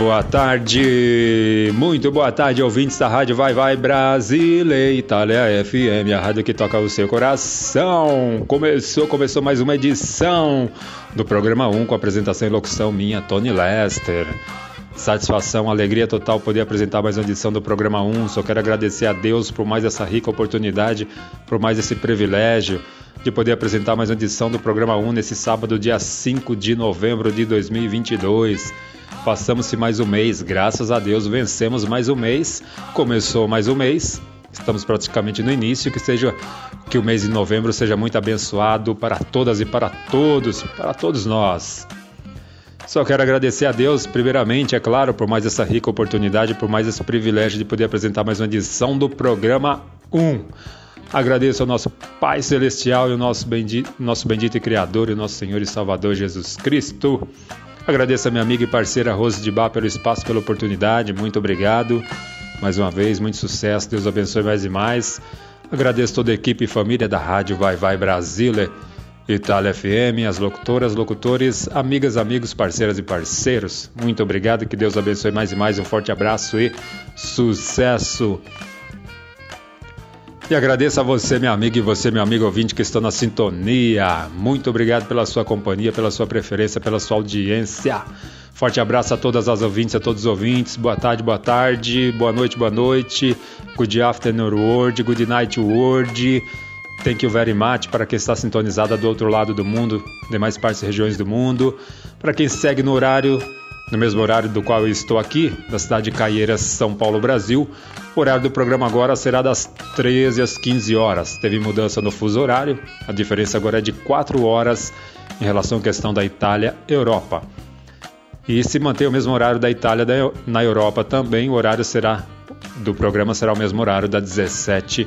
Boa tarde, muito boa tarde, ouvintes da Rádio Vai Vai Brasília, Itália FM, a rádio que toca o seu coração. Começou, começou mais uma edição do programa 1 com apresentação e locução minha, Tony Lester. Satisfação, alegria total poder apresentar mais uma edição do programa 1. Só quero agradecer a Deus por mais essa rica oportunidade, por mais esse privilégio de poder apresentar mais uma edição do programa 1 nesse sábado, dia 5 de novembro de 2022. Passamos-se mais um mês, graças a Deus vencemos mais um mês, começou mais um mês, estamos praticamente no início, que seja que o mês de novembro seja muito abençoado para todas e para todos, para todos nós. Só quero agradecer a Deus, primeiramente, é claro, por mais essa rica oportunidade, por mais esse privilégio de poder apresentar mais uma edição do programa 1. Agradeço ao nosso Pai Celestial e ao nosso bendito, nosso bendito Criador e nosso Senhor e Salvador Jesus Cristo Agradeço a minha amiga e parceira Rose de Bá pelo espaço, pela oportunidade. Muito obrigado. Mais uma vez, muito sucesso. Deus abençoe mais e mais. Agradeço toda a equipe e família da Rádio Vai Vai Brasília, Itália FM, as locutoras, locutores, amigas, amigos, parceiras e parceiros. Muito obrigado. Que Deus abençoe mais e mais. Um forte abraço e sucesso. E agradeço a você, minha amiga, e você, meu amigo ouvinte, que estão na sintonia. Muito obrigado pela sua companhia, pela sua preferência, pela sua audiência. Forte abraço a todas as ouvintes, a todos os ouvintes. Boa tarde, boa tarde, boa noite, boa noite. Good afternoon world, good night world. Thank you very much para quem está sintonizada do outro lado do mundo, demais partes e regiões do mundo. Para quem segue no horário no mesmo horário do qual eu estou aqui, da cidade de Caieiras, São Paulo, Brasil. O horário do programa agora será das 13 às 15 horas. Teve mudança no fuso horário, a diferença agora é de 4 horas em relação à questão da Itália Europa. E se manter o mesmo horário da Itália na Europa também, o horário será do programa será o mesmo horário das 17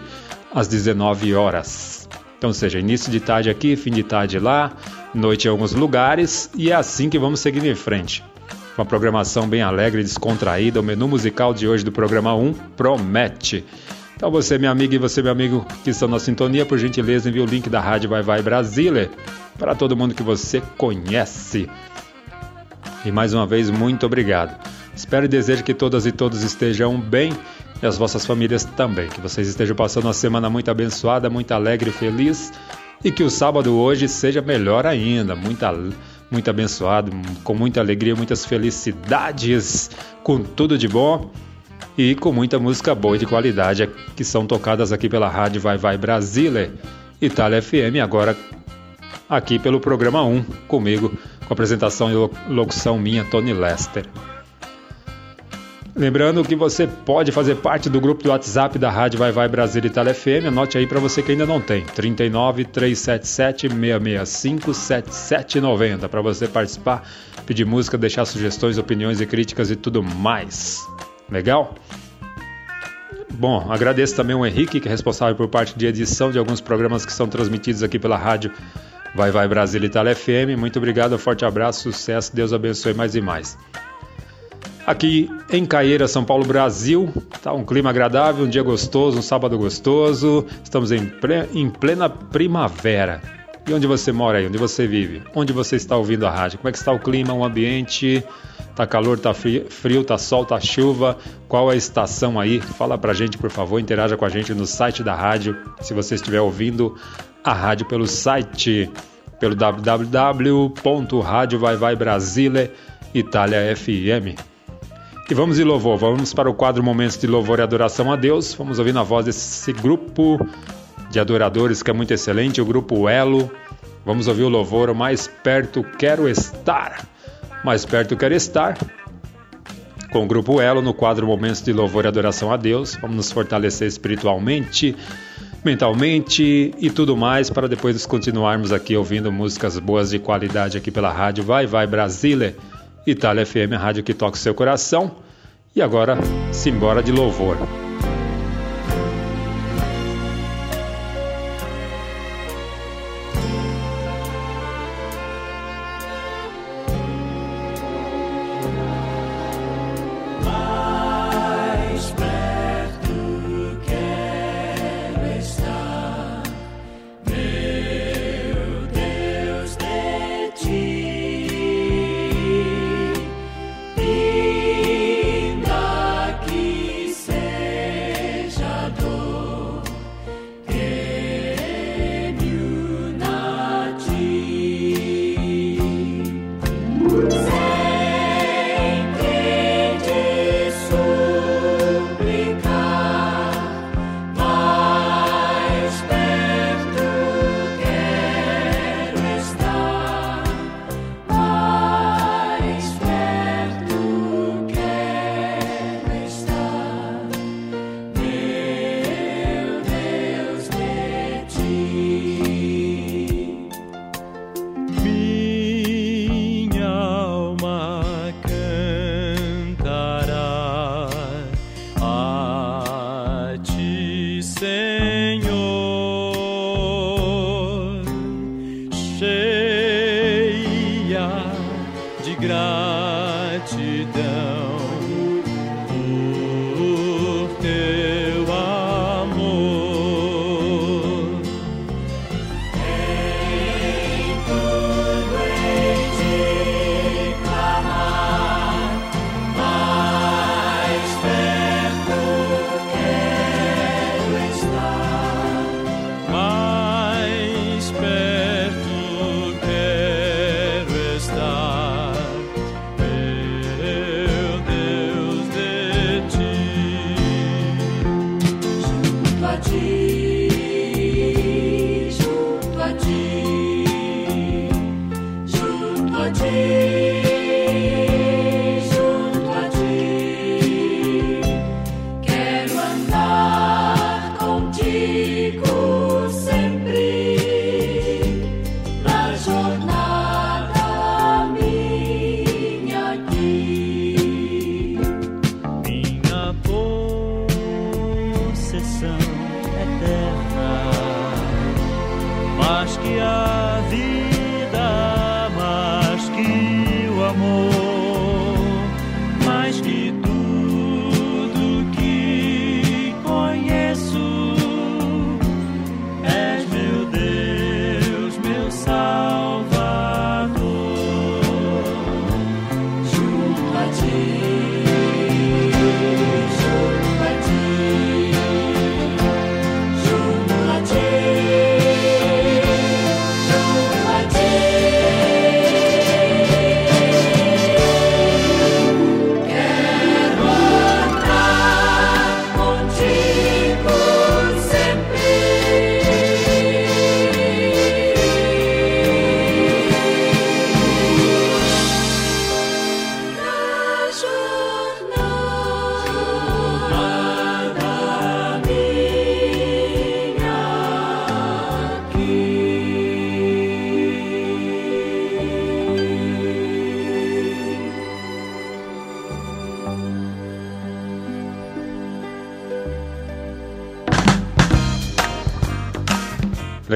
às 19 horas. Então, seja, início de tarde aqui, fim de tarde lá, noite em alguns lugares, e é assim que vamos seguir em frente. Uma programação bem alegre e descontraída. O menu musical de hoje do programa 1 promete. Então você, minha amiga, e você, meu amigo, que estão na sintonia, por gentileza, envie o link da Rádio Vai Vai Brasília para todo mundo que você conhece. E mais uma vez, muito obrigado. Espero e desejo que todas e todos estejam bem e as vossas famílias também. Que vocês estejam passando uma semana muito abençoada, muito alegre e feliz. E que o sábado hoje seja melhor ainda, muita muito abençoado, com muita alegria, muitas felicidades, com tudo de bom e com muita música boa e de qualidade que são tocadas aqui pela Rádio Vai Vai Brasília, Itália FM, agora aqui pelo programa 1, comigo, com apresentação e locução minha, Tony Lester. Lembrando que você pode fazer parte do grupo do WhatsApp da Rádio Vai Vai Brasil Itália FM. Anote aí para você que ainda não tem. 39 377 665 7790 para você participar, pedir música, deixar sugestões, opiniões e críticas e tudo mais. Legal? Bom, agradeço também o Henrique, que é responsável por parte de edição de alguns programas que são transmitidos aqui pela rádio Vai Vai Brasil Itália FM. Muito obrigado, forte abraço, sucesso, Deus abençoe mais e mais. Aqui em Caeira, São Paulo, Brasil, tá um clima agradável, um dia gostoso, um sábado gostoso. Estamos em, plena primavera. E onde você mora aí? Onde você vive? Onde você está ouvindo a rádio? Como é que está o clima, o ambiente? Tá calor, tá frio, tá sol, tá chuva. Qual a estação aí? Fala pra gente, por favor, interaja com a gente no site da rádio. Se você estiver ouvindo a rádio pelo site, pelo www.radiovaivaibrasile. E vamos de louvor, vamos para o quadro Momentos de Louvor e Adoração a Deus. Vamos ouvir na voz desse grupo de adoradores que é muito excelente, o grupo Elo. Vamos ouvir o louvor Mais Perto Quero Estar mais perto quero estar. Com o Grupo Elo, no quadro Momentos de Louvor e Adoração a Deus, vamos nos fortalecer espiritualmente, mentalmente e tudo mais, para depois continuarmos aqui ouvindo músicas boas de qualidade aqui pela rádio Vai Vai Brasília, Itália FM, rádio que toca o seu coração. E agora, simbora de louvor.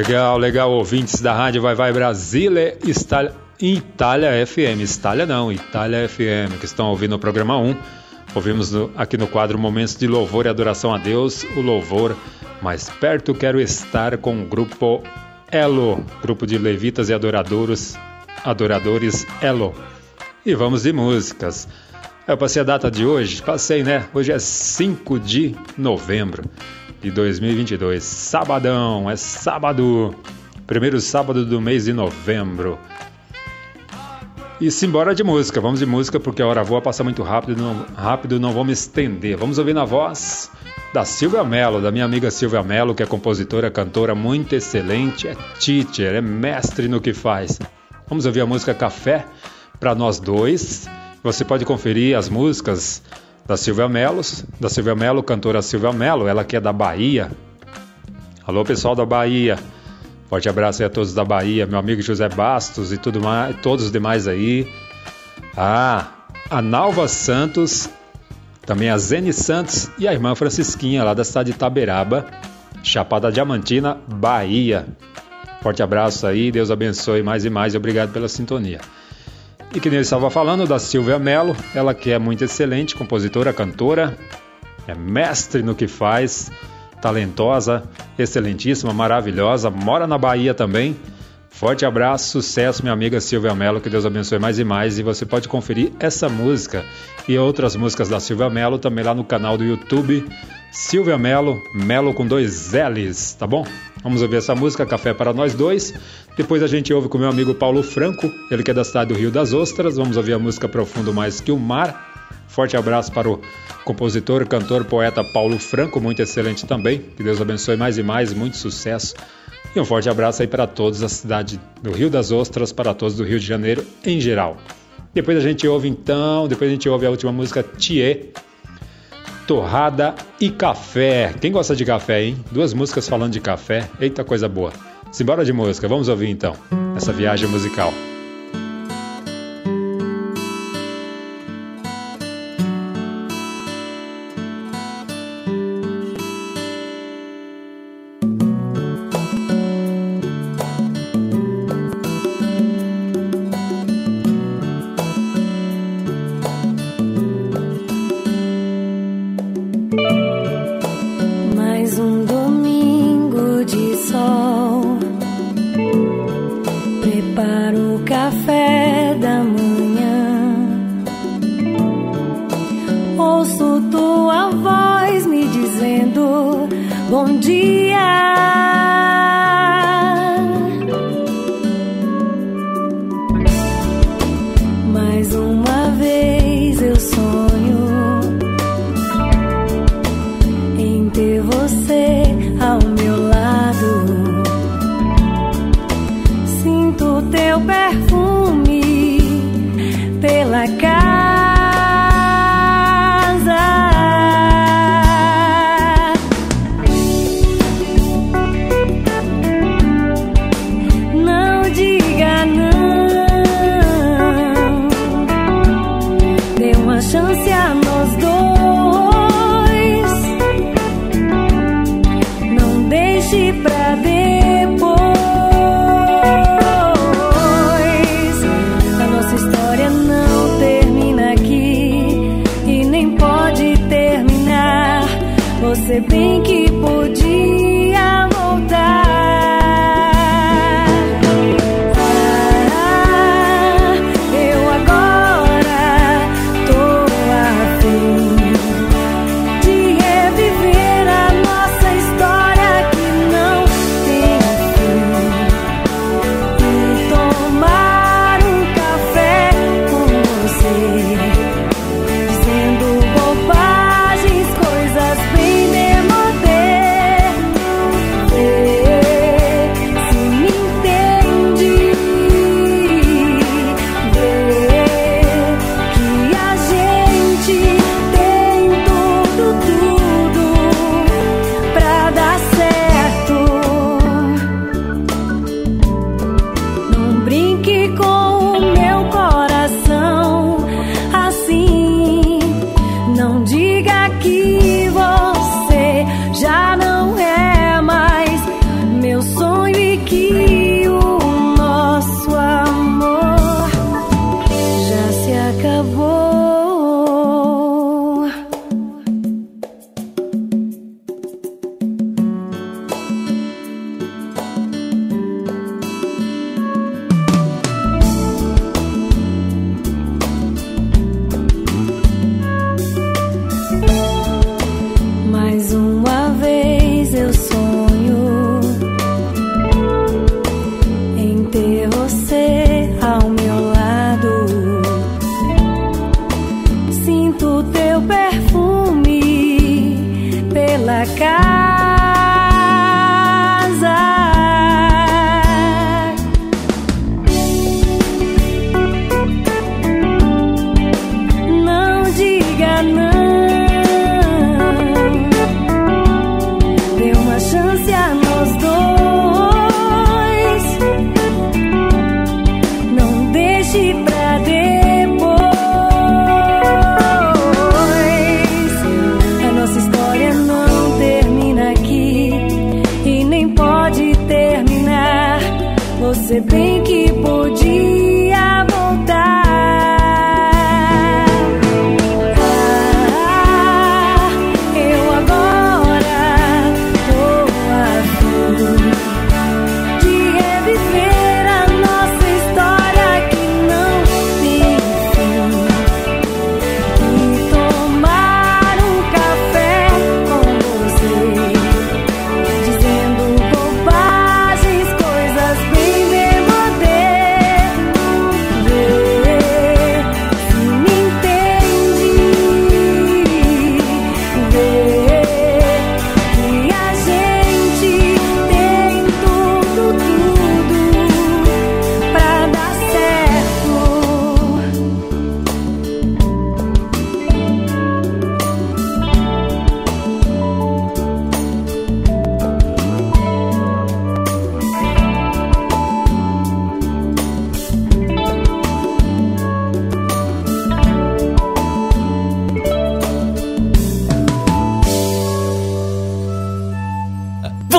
Legal, legal, ouvintes da rádio Vai Vai Brasília, Itália, Itália FM, Itália não, Itália FM, que estão ouvindo o programa 1. Ouvimos no, aqui no quadro Momentos de Louvor e Adoração a Deus, o louvor Mais Perto Quero Estar com o grupo Elo, grupo de levitas e adoradores, adoradores Elo. E vamos de músicas. Eu passei a data de hoje, passei, né? Hoje é 5 de novembro de 2022. Sabadão, é sábado. Primeiro sábado do mês de novembro. E simbora de música, vamos de música porque a hora voa passa muito rápido, não, rápido, não vamos estender. Vamos ouvir na voz da Silvia Mello, da minha amiga Silvia Mello, que é compositora, cantora muito excelente, é teacher, é mestre no que faz. Vamos ouvir a música Café para nós dois. Você pode conferir as músicas da Silvia Mello, da Silvia Mello, cantora Silvia Mello, ela que é da Bahia. Alô, pessoal da Bahia. Forte abraço aí a todos da Bahia, meu amigo José Bastos e tudo mais, todos os demais aí. Ah, a Nalva Santos, também a Zene Santos e a irmã Francisquinha lá da cidade de Itaberaba, Chapada Diamantina, Bahia. Forte abraço aí, Deus abençoe mais e mais obrigado pela sintonia. E que nem ele estava falando da Silvia Mello, ela que é muito excelente, compositora, cantora, é mestre no que faz, talentosa, excelentíssima, maravilhosa, mora na Bahia também. Forte abraço, sucesso, minha amiga Silvia Mello, que Deus abençoe mais e mais. E você pode conferir essa música e outras músicas da Silvia Mello também lá no canal do YouTube Silvia Mello, Mello com dois L's, tá bom? Vamos ouvir essa música, Café para Nós Dois. Depois a gente ouve com meu amigo Paulo Franco, ele que é da cidade do Rio das Ostras. Vamos ouvir a música Profundo Mais Que o Mar. Forte abraço para o compositor, cantor, poeta Paulo Franco, muito excelente também. Que Deus abençoe mais e mais, muito sucesso. E um forte abraço aí para todos da cidade do Rio das Ostras, para todos do Rio de Janeiro em geral. Depois a gente ouve então, depois a gente ouve a última música Thier, torrada e café. Quem gosta de café, hein? Duas músicas falando de café. Eita coisa boa. Simbora de música, vamos ouvir então essa viagem musical.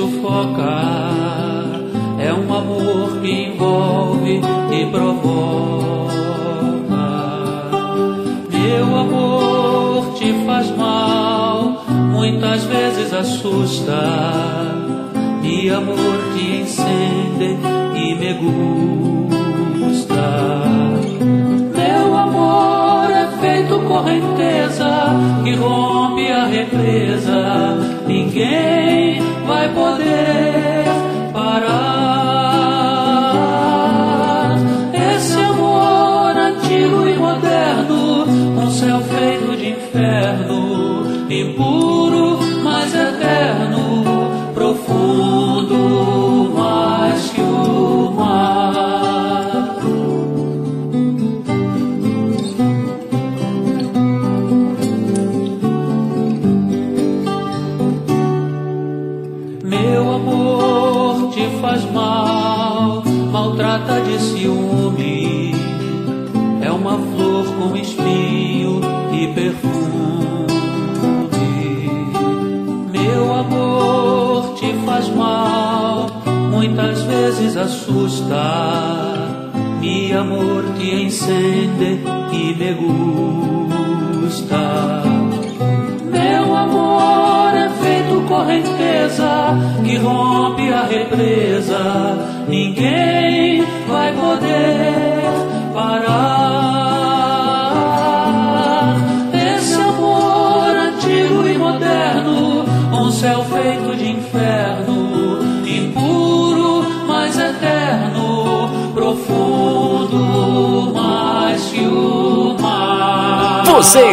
sufoca. É um amor que envolve e provoca. Meu amor te faz mal, muitas vezes assusta. E amor te encende e me gusta. Meu amor é feito correnteza que rompe a represa. Ninguém hay poder para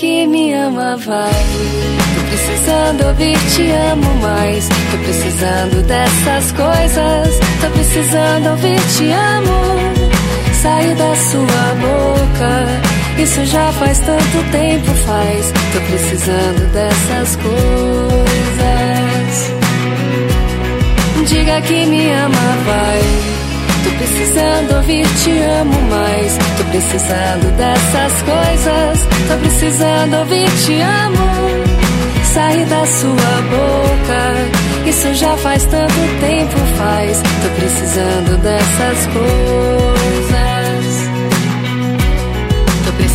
Que me ama, vai. Tô precisando ouvir, te amo mais. Tô precisando dessas coisas. Tô precisando ouvir, te amo. Sai da sua boca isso já faz tanto tempo, faz. Tô precisando dessas coisas. Diga que me ama, vai. Tô precisando ouvir, te amo mais. Tô precisando dessas coisas. Tô precisando ouvir, te amo. Sai da sua boca. Isso já faz tanto tempo, faz. Tô precisando dessas coisas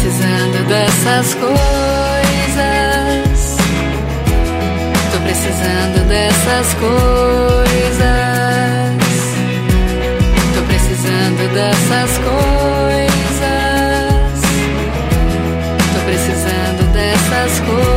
precisando dessas coisas. Tô precisando dessas coisas. Dessas coisas. Tô precisando dessas coisas.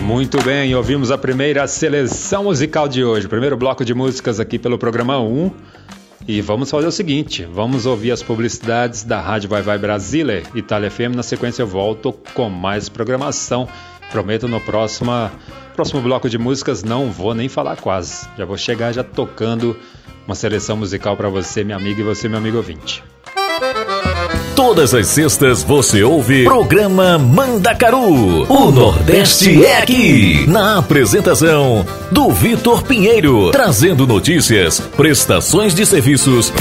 Muito bem, ouvimos a primeira seleção musical de hoje, primeiro bloco de músicas aqui pelo programa 1. E vamos fazer o seguinte: vamos ouvir as publicidades da Rádio Vai Vai Brasília, Itália FM. Na sequência, eu volto com mais programação. Prometo no próximo, próximo bloco de músicas não vou nem falar quase. Já vou chegar já tocando uma seleção musical para você, minha amiga, e você, meu amigo ouvinte. Todas as sextas você ouve programa Mandacaru. O Nordeste é aqui. Na apresentação do Vitor Pinheiro, trazendo notícias, prestações de serviços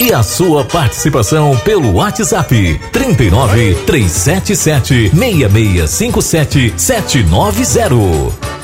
e a sua participação pelo WhatsApp 39 377 6657 790.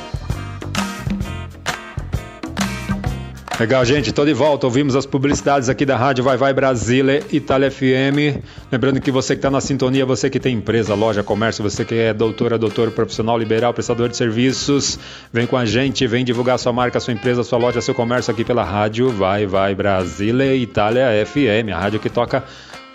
Legal, gente, tô de volta. Ouvimos as publicidades aqui da Rádio Vai Vai Brasília, Itália FM. Lembrando que você que está na sintonia, você que tem empresa, loja, comércio, você que é doutora, doutor, profissional liberal, prestador de serviços, vem com a gente, vem divulgar sua marca, sua empresa, sua loja, seu comércio aqui pela Rádio Vai Vai Brasília, Itália FM, a rádio que toca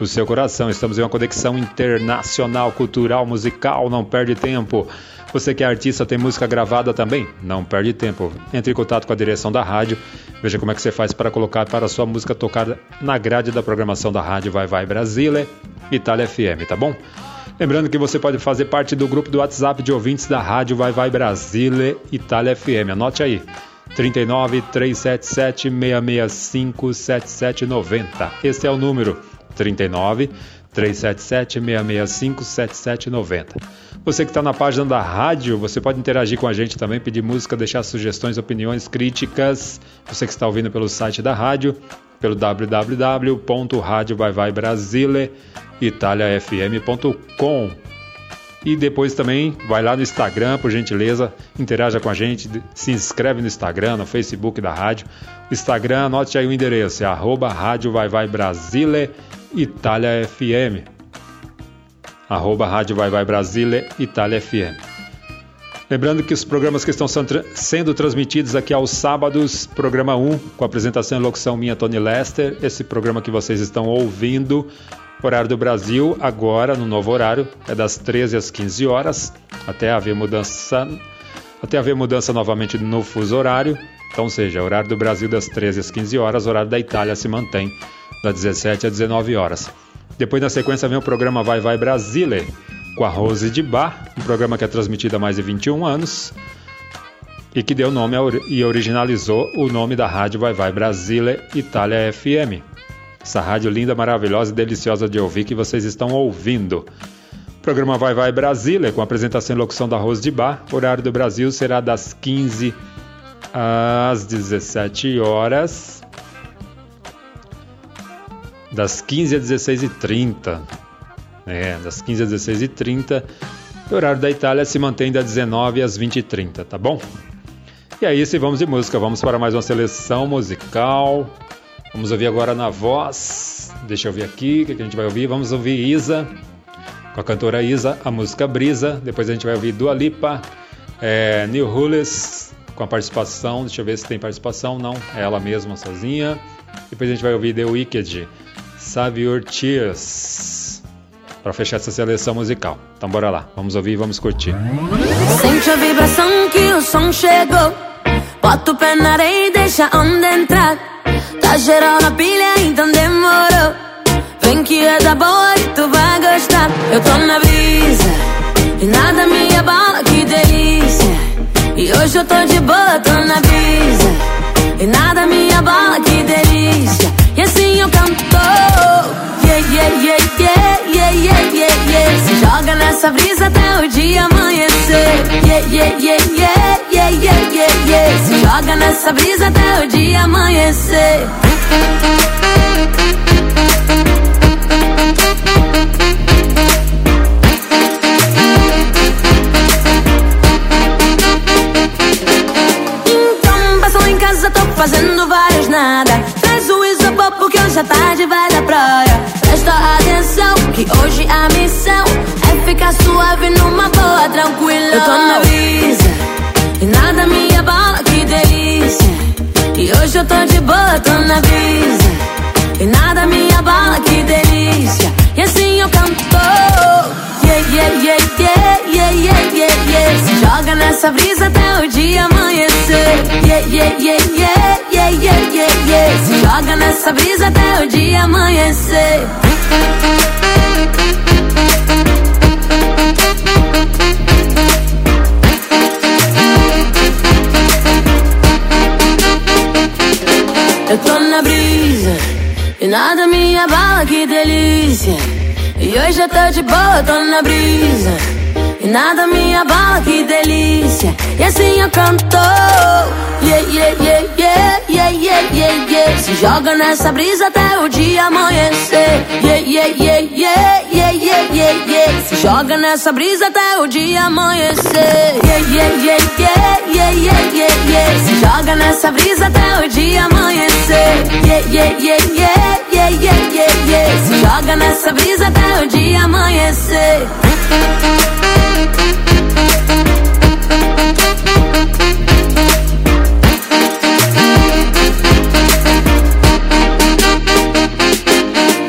o seu coração. Estamos em uma conexão internacional, cultural, musical, não perde tempo. Você que é artista, tem música gravada também? Não perde tempo. Entre em contato com a direção da rádio, veja como é que você faz para colocar para a sua música tocar na grade da programação da rádio Vai Vai Brasília, Itália FM, tá bom? Lembrando que você pode fazer parte do grupo do WhatsApp de ouvintes da rádio Vai Vai Brasília, Itália FM. Anote aí. 39 377 665 7790. Esse é o número 39 377 665 7790. Você que está na página da rádio, você pode interagir com a gente também, pedir música, deixar sugestões, opiniões, críticas. Você que está ouvindo pelo site da rádio, pelo www.radiovaivaibrasile.italiafm.com e depois também vai lá no Instagram, por gentileza, interaja com a gente, se inscreve no Instagram, no Facebook da rádio. Instagram, anote aí o endereço, é arroba Rádio Vai Vai Brasile, Itália FM. Arroba Rádio Vai Vai Brasile, Itália FM. Lembrando que os programas que estão sendo transmitidos aqui aos sábados, programa 1, com apresentação e locução minha, Tony Lester, esse programa que vocês estão ouvindo, horário do Brasil, agora no novo horário, é das 13 às 15 horas, até haver mudança, até haver mudança novamente no fuso horário, então, seja, horário do Brasil das 13 às 15 horas, horário da Itália se mantém das 17 às 19 horas. Depois, na sequência, vem o programa Vai Vai Brasile, com a Rose de Bar, um programa que é transmitido há mais de 21 anos e que deu nome e originalizou o nome da rádio Vai Vai Brasília Itália FM. Essa rádio linda, maravilhosa e deliciosa de ouvir que vocês estão ouvindo. O programa Vai Vai Brasília, com apresentação e locução da Rose de Bar. O horário do Brasil será das 15 às 17 horas. Das 15 às 16h30. É, das 15 às 16h30. O horário da Itália se mantém das 19 às 20h30, tá bom? E aí, se vamos de música, vamos para mais uma seleção musical. Vamos ouvir agora na voz. Deixa eu ver aqui o que a gente vai ouvir. Vamos ouvir Isa, com a cantora Isa, a música Brisa. Depois a gente vai ouvir Dua Lipa, é, New com a participação. Deixa eu ver se tem participação. Não, é ela mesma sozinha. Depois a gente vai ouvir The Wicked, Save Your Tears para fechar essa seleção musical. Então bora lá, vamos ouvir e vamos curtir. Sente a vibração que o som chegou. Bota o pé na areia e deixa a onda entrar. Tá geral na pilha, então demorou. Vem que é da boa e tu vai gostar. Eu tô na brisa e nada me abala, que delícia. E hoje eu tô de boa, tô na brisa e nada me abala, que delícia. E assim canto. Yeah, yeah, yeah, yeah, yeah, yeah, yeah, yeah. Se joga nessa brisa até o dia amanhecer. Yeah, yeah, yeah, yeah, yeah, yeah, yeah, yeah. Se joga nessa brisa até o dia amanhecer. Então passou em casa, tô fazendo vários nada. Porque hoje a tarde vai da praia. Presta atenção que hoje a missão é ficar suave numa boa, tranquila. Eu tô na brisa e nada me abala, que delícia. E hoje eu tô de boa, tô na brisa e nada me abala, que delícia. E assim eu canto. Yeah, yeah, yeah, yeah, yeah, yeah, yeah, yeah. Se joga nessa brisa até o dia amanhecer. Yeah, yeah, yeah, yeah, yeah, yeah, yeah, yeah. Se joga nessa brisa até o dia amanhecer. Eu tô na brisa e nada me abala, que delícia. E hoje eu tô de boa, tô na brisa. E nada me abala, que delícia. E assim eu canto. Yeah, yeah, yeah, yeah, yeah, yeah, yeah, yeah. Se joga nessa brisa até o dia amanhecer. Yeah, yeah, yeah, yeah, yeah, yeah, yeah, yeah. Se joga nessa brisa até o dia amanhecer. Yeah, yeah, yeah, yeah, yeah, yeah, yeah, yeah. Se joga nessa brisa até o dia amanhecer. Yeah, yeah, yeah, yeah, yeah, yeah, yeah, yeah. Se joga nessa brisa até o dia amanhecer.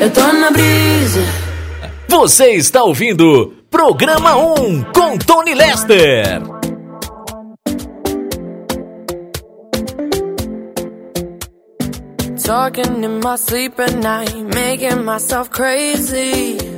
Eu tô na brisa. Você está ouvindo Programa 1 com Tony Lester. Talking in my sleep at night, making myself crazy.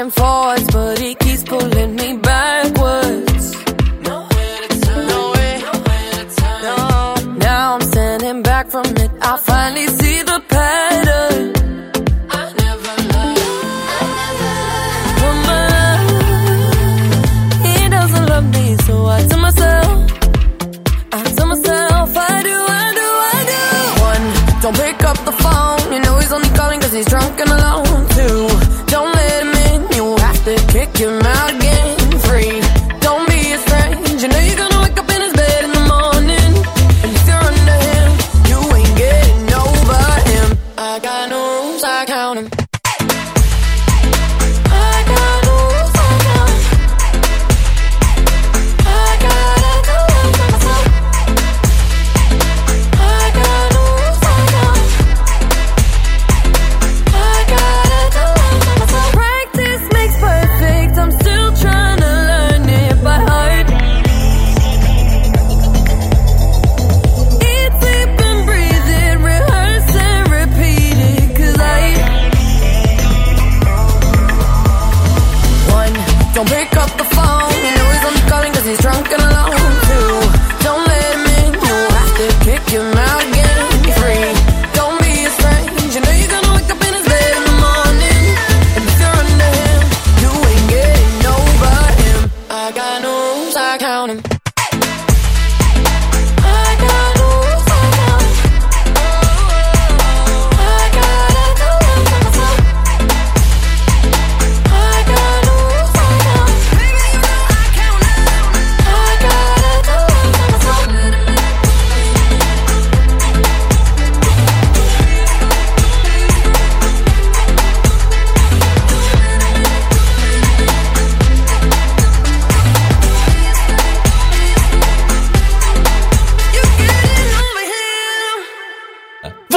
and forth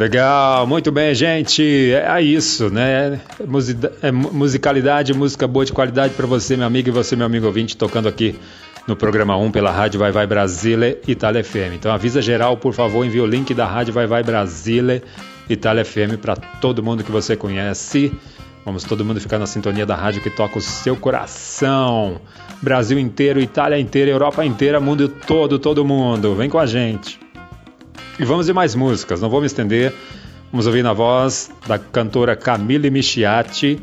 Legal, muito bem, gente. É isso, né? É musicalidade, música boa de qualidade para você, meu amigo, e você, meu amigo ouvinte, tocando aqui no programa 1 pela Rádio Vai Vai Brasília Itália FM. Então avisa geral, por favor, envia o link da Rádio Vai Vai Brasília Itália FM para todo mundo que você conhece. Vamos todo mundo ficar na sintonia da rádio que toca o seu coração. Brasil inteiro, Itália inteira, Europa inteira, mundo todo, todo mundo. Vem com a gente. E vamos de mais músicas, não vou me estender. Vamos ouvir na voz da cantora Camille Michiati.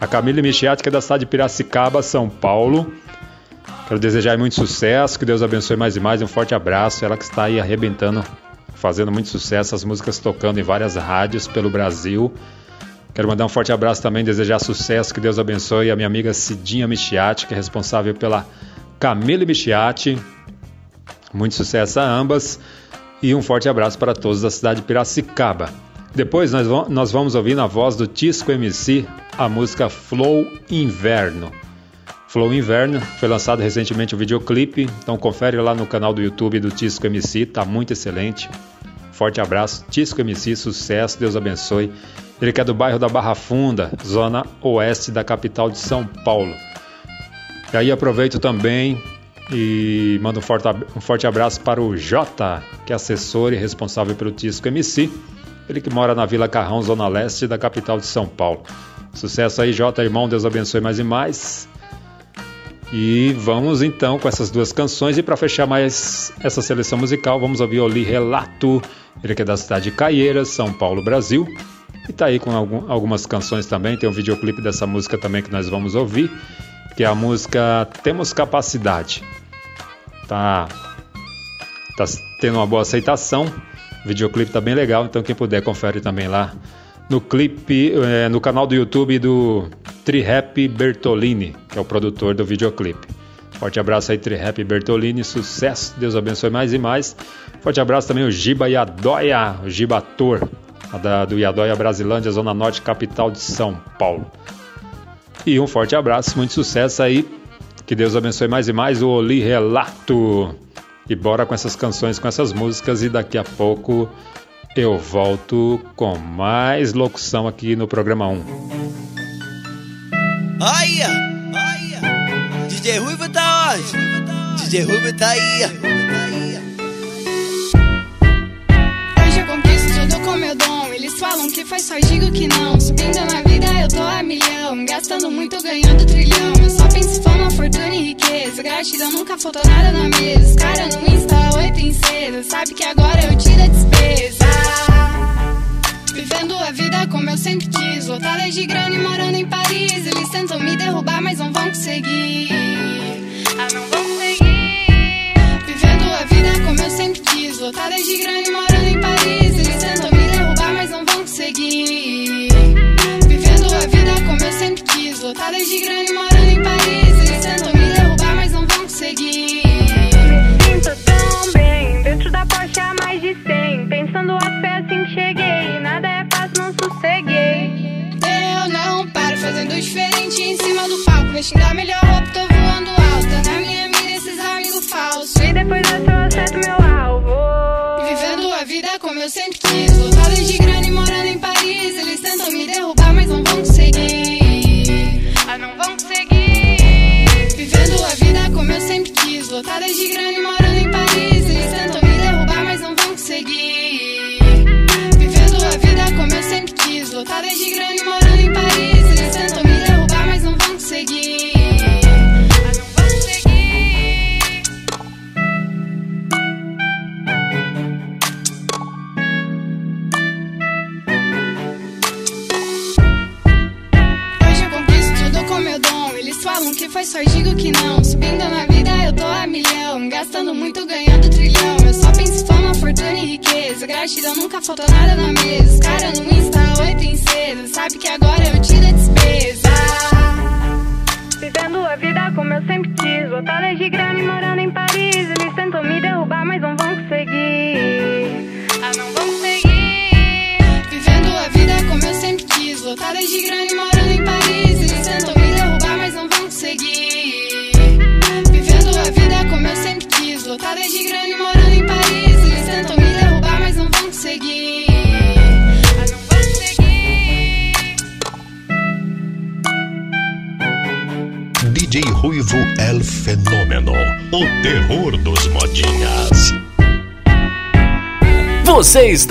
A Camille Michiati, que é da cidade de Piracicaba, São Paulo. Quero desejar muito sucesso, que Deus abençoe mais e mais. Um forte abraço. Ela que está aí arrebentando, fazendo muito sucesso, as músicas tocando em várias rádios pelo Brasil. Quero mandar um forte abraço também, desejar sucesso, que Deus abençoe a minha amiga Cidinha Michiati, que é responsável pela Camille Michiati. Muito sucesso a ambas e um forte abraço para todos da cidade de Piracicaba. Depois nós, nós vamos ouvir na voz do Tisco MC a música Flow Inverno. Flow Inverno foi lançado recentemente o videoclipe, então confere lá no canal do YouTube do Tisco MC, tá muito excelente. Forte abraço, Tisco MC, sucesso, Deus abençoe. Ele que é do bairro da Barra Funda, zona oeste da capital de São Paulo. E aí aproveito também e mando um forte, um forte abraço para o Jota, que é assessor e responsável pelo Tisco MC. Ele que mora na Vila Carrão, Zona Leste da capital de São Paulo. Sucesso aí, Jota, irmão. Deus abençoe mais e mais. E vamos então com essas duas canções. E para fechar mais essa seleção musical, vamos ouvir Oli Relato. Ele que é da cidade de Caieiras, São Paulo, Brasil. E tá aí com algum, algumas canções também. Tem um videoclipe dessa música também que nós vamos ouvir que é a música Temos Capacidade. Tá, tá tendo uma boa aceitação. O videoclipe tá bem legal, então quem puder confere também lá no clipe, é, no canal do YouTube do Trihap Bertolini, que é o produtor do videoclipe. Forte abraço aí, Trihap Bertolini, sucesso, Deus abençoe mais e mais. Forte abraço também o Giba Yadoia, o Giba Ator, da, do Yadoia Brasilândia, Zona Norte, capital de São Paulo. E um forte abraço, muito sucesso aí. Que Deus abençoe mais e mais o Oli Relato. E bora com essas canções, com essas músicas. E daqui a pouco eu volto com mais locução aqui no programa 1. Olha! Olha! DJ Ruivo tá onde? DJ Ruivo tá aí! Hoje eu conquisto tudo com meu dom. Eles falam que faz só digo que não. Subindo na vida eu tô a milhão. Gastando muito, ganhando trilhão. Eu só penso fama, fortuna e riqueza. Gratidão nunca faltou nada na mesa. Os cara no Insta, oi princesa. Sabe que agora eu tiro a despesa. Vivendo a vida como eu sempre quis. Lotada de grana e morando em Paris. Eles tentam me derrubar, mas não vão conseguir. Ah, não vão conseguir. Vivendo a vida como eu sempre quis. Lotada de grana e morando em Paris. Eles tentam me derrubar, mas não vão conseguir. Vivendo a vida como eu sempre quis. Lotada de grana e morando Vestindo a melhor roupa, tô voando alta. Na minha mira, esses amigos falsos. E depois eu acerto meu alvo. Vivendo a vida como eu sempre quis. Lotada de grana e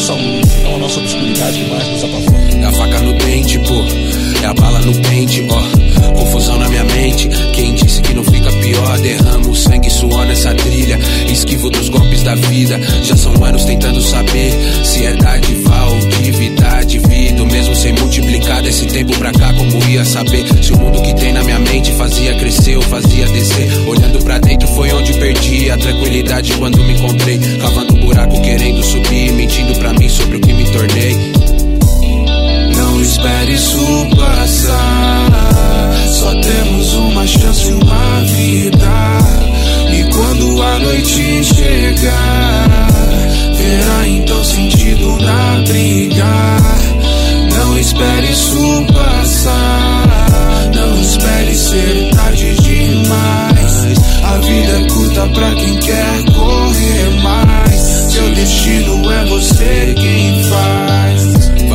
Nossa luz, não a nossa obscuridade que mais nos apavora. É a faca no dente, pô. É a bala no pente, ó. Confusão na minha mente. Quem Derramo sangue suor nessa trilha. Esquivo dos golpes da vida. Já são anos tentando saber se é dádiva ou divindade. Vido mesmo sem multiplicar desse tempo pra cá, como ia saber? Se o mundo que tem na minha mente fazia crescer ou fazia descer. Olhando pra dentro foi onde perdi a tranquilidade quando me encontrei. Cavando um buraco querendo subir. Mentindo pra mim sobre o que me tornei. Não espere isso passar. Só temos uma chance, uma vida. E quando a noite chegar, verá então sentido na briga. Não espere isso passar. Não espere ser tarde demais. A vida é curta pra quem quer correr mais. Seu destino é você quem faz.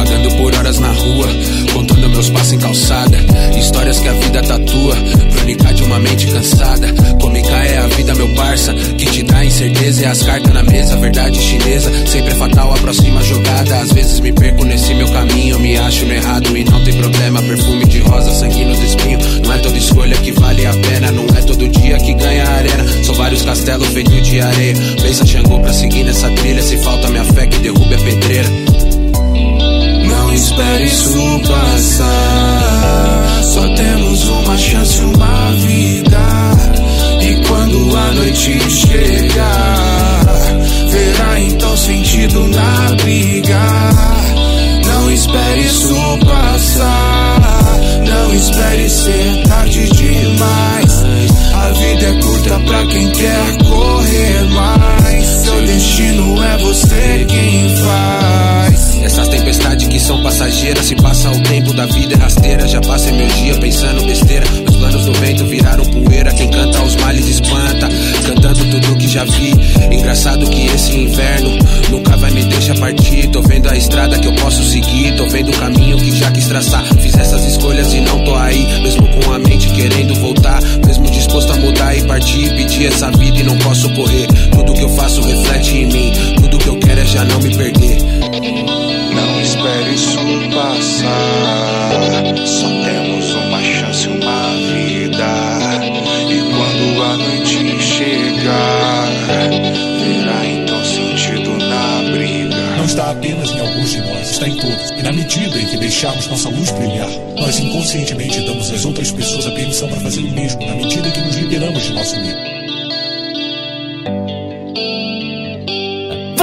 Vagando por horas na rua, contando meus passos em calçada. Histórias que a vida tatua, crônica de uma mente cansada. Cômica é a vida, meu parça, que te dá incerteza. É as cartas na mesa, verdade chinesa. Sempre é fatal a próxima jogada. Às vezes me perco nesse meu caminho, me acho no errado e não tem problema. Perfume de rosa, sangue nos espinhos. Não é toda escolha que vale a pena, não é todo dia que ganha a arena. São vários castelos feitos de areia. Pensa Xangô pra seguir nessa trilha. Se falta minha fé, que derrube a pedreira. Espere isso passar. Só temos uma chance, uma vida. E quando a noite chegar, verá então sentido na briga. Não espere isso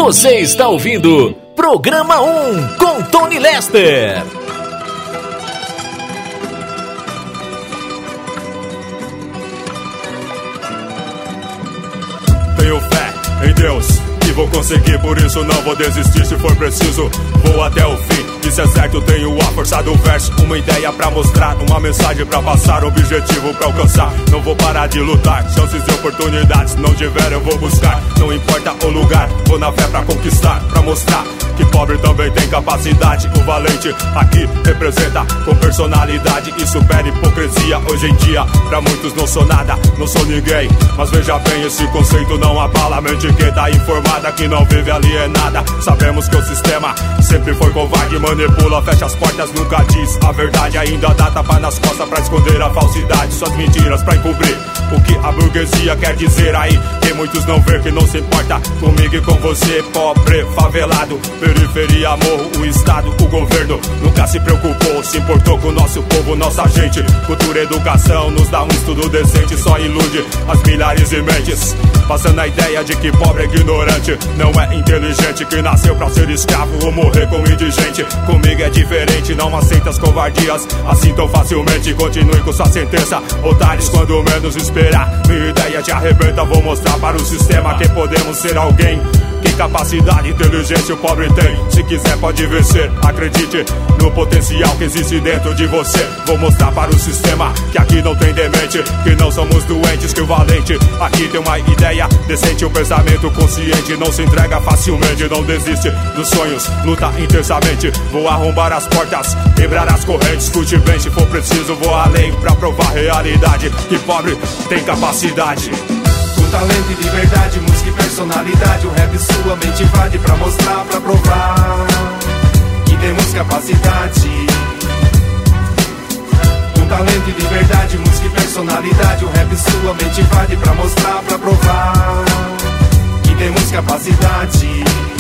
Você está ouvindo Programa 1 com Tony Lester. Tenho fé em Deus e vou conseguir, por isso não vou desistir. Se for preciso, vou até o fim. Isso é certo, tenho a força do verso. Uma ideia pra mostrar, uma mensagem pra passar, objetivo pra alcançar. Não vou parar de lutar, chances e oportunidades. Não tiver, eu vou buscar. Não importa o lugar, vou na fé pra conquistar, pra mostrar que pobre também tem capacidade. O valente aqui representa com personalidade e supera hipocrisia. Hoje em dia, pra muitos não sou nada, não sou ninguém. Mas veja bem, esse conceito não abala a mente que tá informada, que não vive alienada. Sabemos que o sistema sempre foi covarde, manipula, fecha as portas, nunca diz a verdade. Ainda dá tapa nas costas pra esconder a falsidade, suas mentiras pra encobrir o que a burguesia quer dizer aí. Que muitos não vê que não se importa comigo e com você, pobre, favelado, periferia, morro, o estado, o governo nunca se preocupou, se importou com o nosso povo, nossa gente. Cultura educação nos dá um estudo decente, só ilude as milhares de mentes, passando a ideia de que pobre é ignorante, não é inteligente, que nasceu pra ser escravo ou morrer como indigente. Comigo é diferente, não aceita as covardias assim tão facilmente. Continue com sua sentença, otários quando menos esperar. Minha ideia te arrebenta, vou mostrar para o sistema que podemos ser alguém. Que capacidade inteligência o pobre tem. Se quiser, pode vencer. Acredite no potencial que existe dentro de você. Vou mostrar para o sistema que aqui não tem demente. Que não somos doentes, que o valente aqui tem uma ideia decente. Um pensamento consciente. Não se entrega facilmente, não desiste dos sonhos. Luta intensamente. Vou arrombar as portas, quebrar as correntes. Escute bem, se for preciso, vou além pra provar realidade. Que pobre tem capacidade talento e liberdade, música e personalidade. O rap sua mente invade pra mostrar, pra provar que temos capacidade. Com talento e liberdade, música e personalidade. O rap sua mente invade pra mostrar, pra provar que temos capacidade.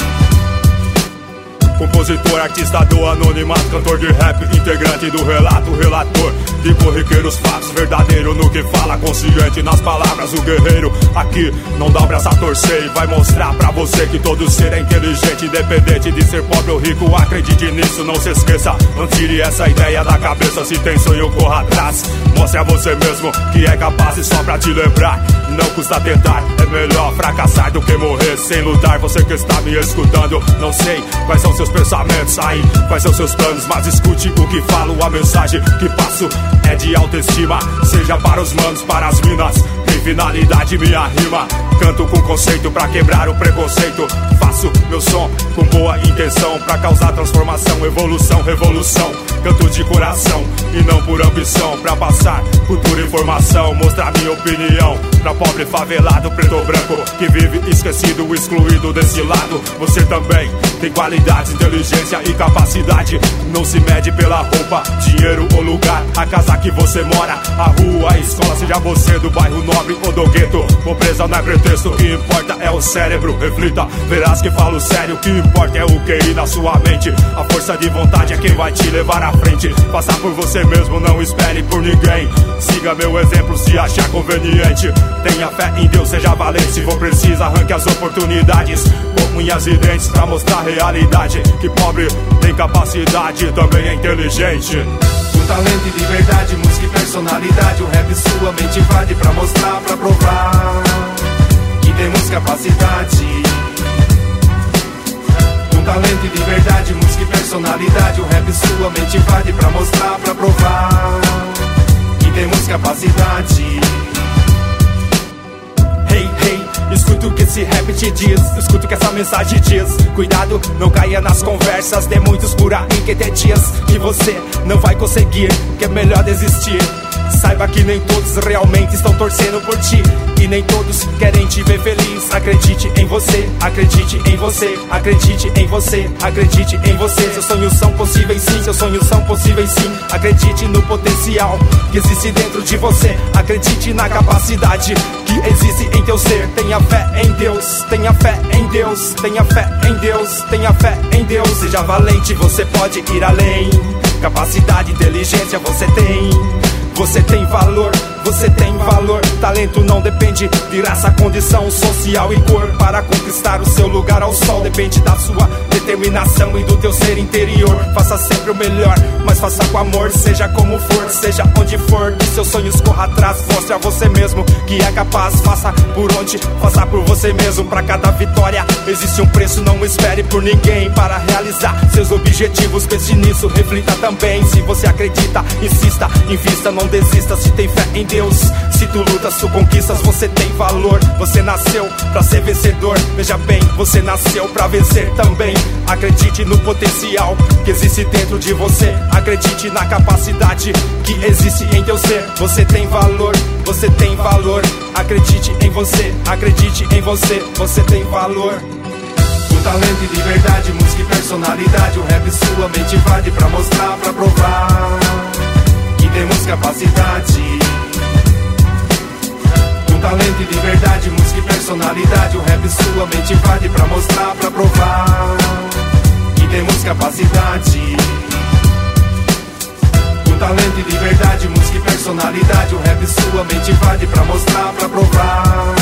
Compositor, artista do anonimato, cantor de rap, integrante do relato, relator de corriqueiros fatos, verdadeiro no que fala, consciente nas palavras, o guerreiro aqui não dá o braço a torcer e vai mostrar pra você que todo ser é inteligente, independente de ser pobre ou rico, acredite nisso, não se esqueça, não tire essa ideia da cabeça, se tem sonho, corra atrás, mostre a você mesmo que é capaz e só pra te lembrar, não custa tentar, é melhor fracassar do que morrer sem lutar, você que está me escutando, não sei quais são seus pensamentos aí, quais são seus planos, mas escute o que falo, a mensagem que passo é de autoestima, seja para os manos, para as minas. Tem finalidade minha rima. Canto com conceito pra quebrar o preconceito. Faço meu som com boa intenção pra causar transformação, evolução, revolução. Canto de coração e não por ambição pra passar cultura e informação, mostrar minha opinião pra pobre favelado, preto ou branco que vive esquecido, excluído desse lado. Você também tem qualidades, inteligência e capacidade. Não se mede pela roupa, dinheiro ou lugar. A casa que você mora, a rua, a escola, seja você do bairro nobre ou do gueto. Pobreza não é pretexto, o que importa é o cérebro. Reflita, verás que falo sério. O que importa é o QI na sua mente. A força de vontade é quem vai te levar à frente. Passar por você mesmo, não espere por ninguém. Siga meu exemplo se achar conveniente. Tenha fé em Deus, seja valente. Se for preciso, arranque as oportunidades. Com unhas e dentes pra mostrar realidade. Que pobre tem capacidade, também é inteligente. Com talento e liberdade, música e personalidade. O rap sua mente invade pra mostrar, pra provar que temos capacidade. Com talento e liberdade, música e personalidade. O rap sua mente invade pra mostrar, pra provar que temos capacidade. Escuta o que esse rap te diz, escuta o que essa mensagem diz. Cuidado, não caia nas conversas de muitos por aí que tem dias que você não vai conseguir, que é melhor desistir. Saiba que nem todos realmente estão torcendo por ti. E nem todos querem te ver feliz. Acredite em você, acredite em você, acredite em você, acredite em você. Seus sonhos são possíveis sim, seus sonhos são possíveis sim. Acredite no potencial que existe dentro de você. Acredite na capacidade que existe em teu ser. Tenha fé em Deus, tenha fé em Deus, tenha fé em Deus, tenha fé em Deus. Seja valente, você pode ir além. Capacidade, inteligência você tem. Você tem valor, você tem valor. Talento não depende de raça, condição social e cor. Para conquistar o seu lugar ao sol, depende da sua determinação e do teu ser interior. Faça sempre o melhor, mas faça com amor. Seja como for, seja onde for. De seus sonhos corra atrás, mostre a você mesmo que é capaz. Faça por onde, faça por você mesmo. Para cada vitória existe um preço, não espere por ninguém. Para realizar seus objetivos, pense nisso, reflita também. Se você acredita, insista, invista, não desista. Se tem fé em Deus, se tu lutas, tu conquistas, você tem valor. Você nasceu pra ser vencedor. Veja bem, você nasceu pra vencer também. Acredite no potencial que existe dentro de você. Acredite na capacidade que existe em teu ser. Você tem valor, você tem valor. Acredite em você, acredite em você, você tem valor. Talento e liberdade, música e personalidade. O rap sua mente invade pra mostrar, pra provar que temos capacidade. Talento e de verdade, música e personalidade. O rap sua mente invade pra mostrar, pra provar que temos capacidade. Com talento e de verdade, música e personalidade. O rap sua mente invade pra mostrar, pra provar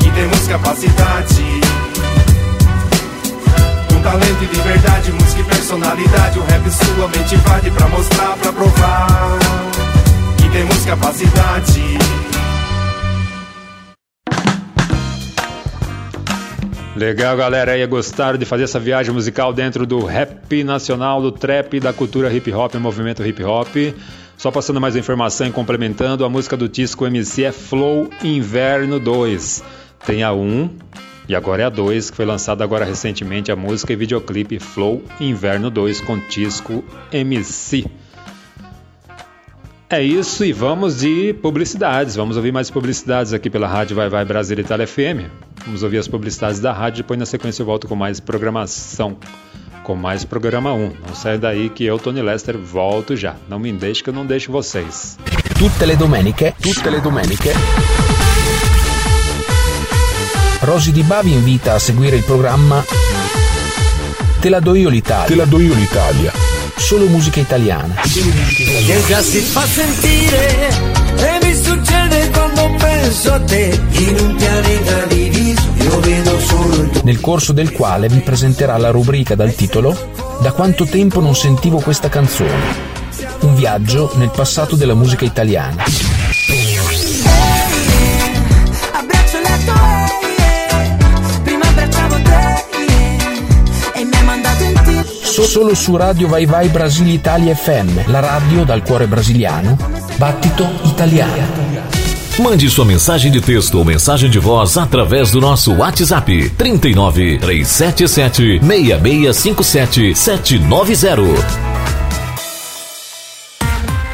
que temos capacidade. Com talento e de verdade, música e personalidade. O rap sua mente invade pra mostrar, pra provar que temos capacidade. Legal, galera. Aí gostaram de fazer essa viagem musical dentro do rap nacional, do trap, da cultura hip hop, movimento hip hop. Só passando mais informação e complementando, a música do Tisco MC é Flow Inverno 2. Tem a 1 e agora é a 2, que foi lançada agora recentemente a música e videoclipe Flow Inverno 2 com Tisco MC. É isso e vamos de publicidades. Vamos ouvir mais publicidades aqui pela Rádio Vai Vai Brasil Itália FM. Vamos ouvir as publicidades da rádio, depois na sequência eu volto com mais programação. Com mais programa 1. Não sai daí que eu, Tony Lester, volto já. Não me deixe que eu não deixo vocês. Tutte le domeniche, tutte le domeniche. Rosy Di Bavi invita a seguire il programma Te la do io l'Italia. Te la do io l'Italia. Solo musica italiana. Che già si fa sentire e mi succede quando penso a te in un pianeta diviso io vedo solo Nel corso del quale vi presenterà la rubrica dal titolo Da quanto tempo non sentivo questa canzone. Un viaggio nel passato della musica italiana. Solo su Radio Vai Vai Brasile Italia FM, la radio dal cuore brasiliano, battito italiano. Mande sua mensagem de texto ou mensagem de voz através do nosso WhatsApp 39 377 6657 790.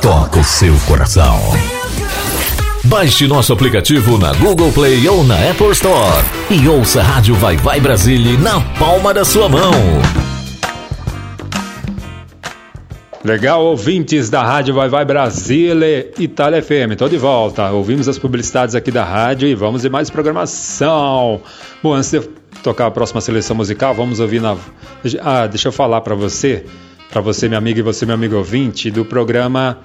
toca o seu coração. Baixe nosso aplicativo na Google Play ou na Apple Store e ouça a Rádio Vai Vai Brasília na palma da sua mão. Legal, ouvintes da Rádio Vai Vai Brasília Itália FM. Tô de volta. Ouvimos as publicidades aqui da rádio e vamos de mais programação. Bom, antes de tocar a próxima seleção musical, vamos ouvir na. Ah, deixa eu falar para você, para você, minha amiga, e você, meu amigo ouvinte, do programa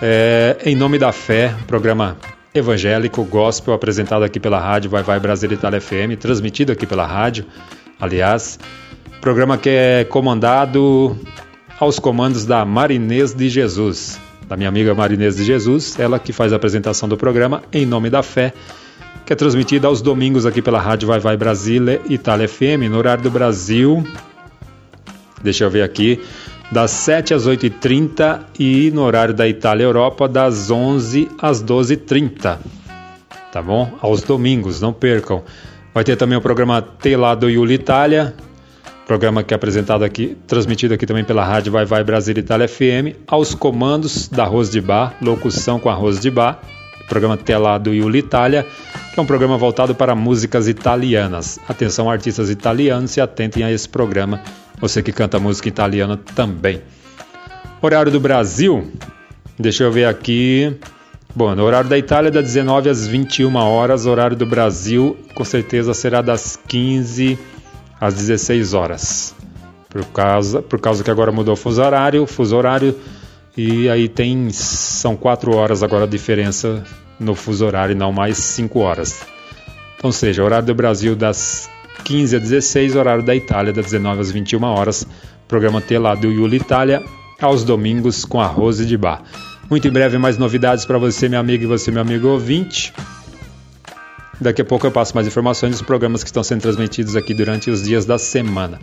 é, Em Nome da Fé, programa evangélico gospel apresentado aqui pela rádio Vai Vai Brasília Itália FM, transmitido aqui pela rádio, aliás. Programa que é comandado aos comandos da Marinês de Jesus, da minha amiga Marinês de Jesus, ela que faz a apresentação do programa Em Nome da Fé, que é transmitida aos domingos aqui pela rádio Vai Vai Brasília Itália FM, no horário do Brasil. Deixa eu ver aqui, das 7 às 8h30 e no horário da Itália Europa, das 11 às 12h30. Tá bom? Aos domingos, não percam. Vai ter também o programa Telado Iuli Itália, programa que é apresentado aqui, transmitido aqui também pela rádio Vai Vai Brasília Itália FM, aos comandos da Arroz de Bar, locução com Arroz de Bar, programa Telado Iuli Itália, que é um programa voltado para músicas italianas. Atenção, artistas italianos, se atentem a esse programa. Você que canta música italiana também. Horário do Brasil, deixa eu ver aqui. Bom, no horário da Itália, das 19 às 21 horas. Horário do Brasil, com certeza será das 15 às 16 horas. Por causa, por causa que agora mudou o fuso horário, fuso horário, e aí tem. São 4 horas agora a diferença no fuso horário, não mais 5 horas. Então, seja, horário do Brasil das 15 às 16, horário da Itália das 19 às 21 horas. Programa Telado Yuli Itália, aos domingos com arroz e de bar. Muito em breve mais novidades para você, meu amigo e você, meu amigo ouvinte. Daqui a pouco eu passo mais informações dos programas que estão sendo transmitidos aqui durante os dias da semana.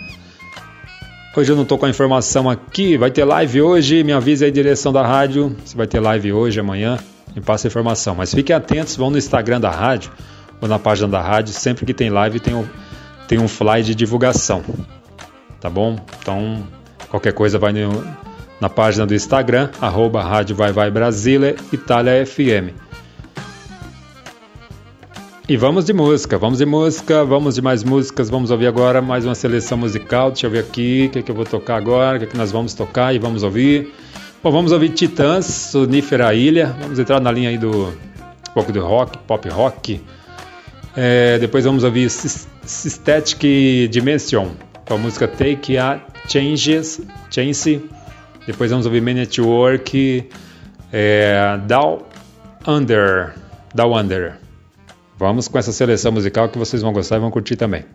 Hoje eu não estou com a informação aqui, vai ter live hoje, me avise aí a direção da rádio, se vai ter live hoje, amanhã, me passa a informação. Mas fiquem atentos, vão no Instagram da rádio, ou na página da rádio. Sempre que tem live tem um, tem um fly de divulgação. Tá bom? Então, qualquer coisa vai no, na página do Instagram, arroba Rádio Vai Vai Brasília, Itália FM. E vamos de música, vamos de música, vamos de mais músicas, vamos ouvir agora mais uma seleção musical. Deixa eu ver aqui o que, é que eu vou tocar agora, o que, é que nós vamos tocar e vamos ouvir. Bom, vamos ouvir Titãs, Sonífera Ilha, vamos entrar na linha aí do um pouco do rock, pop rock. É, depois vamos ouvir Systematic Dimension, com a música Take a Changes, Chance. Depois vamos ouvir Man Network, é, Down Under, Down Under. Vamos com essa seleção musical que vocês vão gostar e vão curtir também.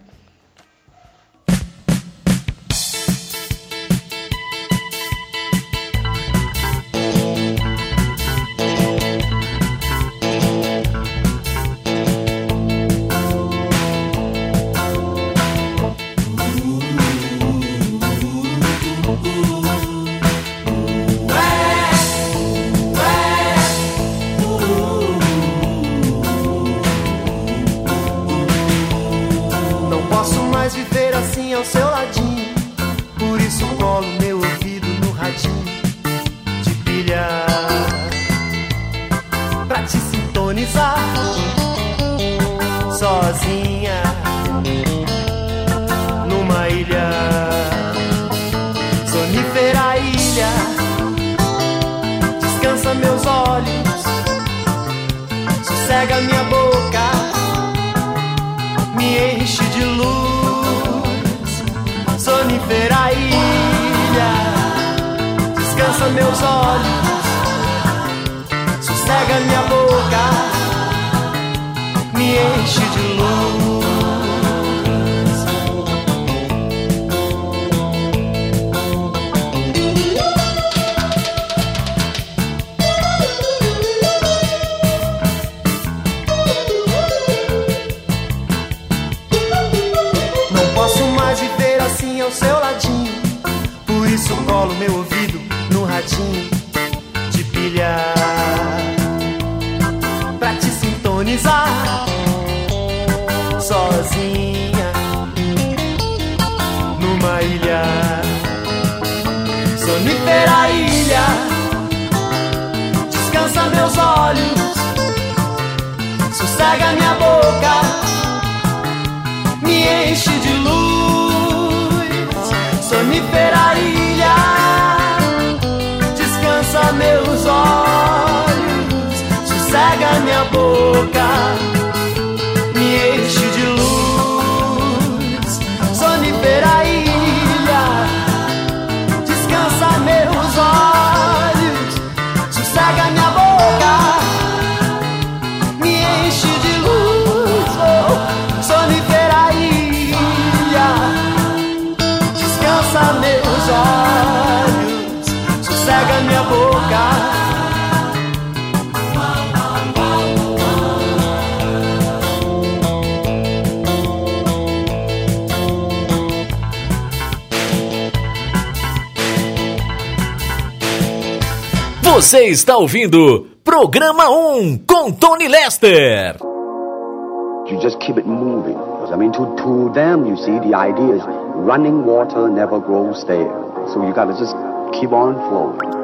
Você está ouvindo Programa 1 com Tony Lester. You just keep it moving. I mean, to, to them, you see, the idea is running water never grows stale. So you got to just keep on flowing.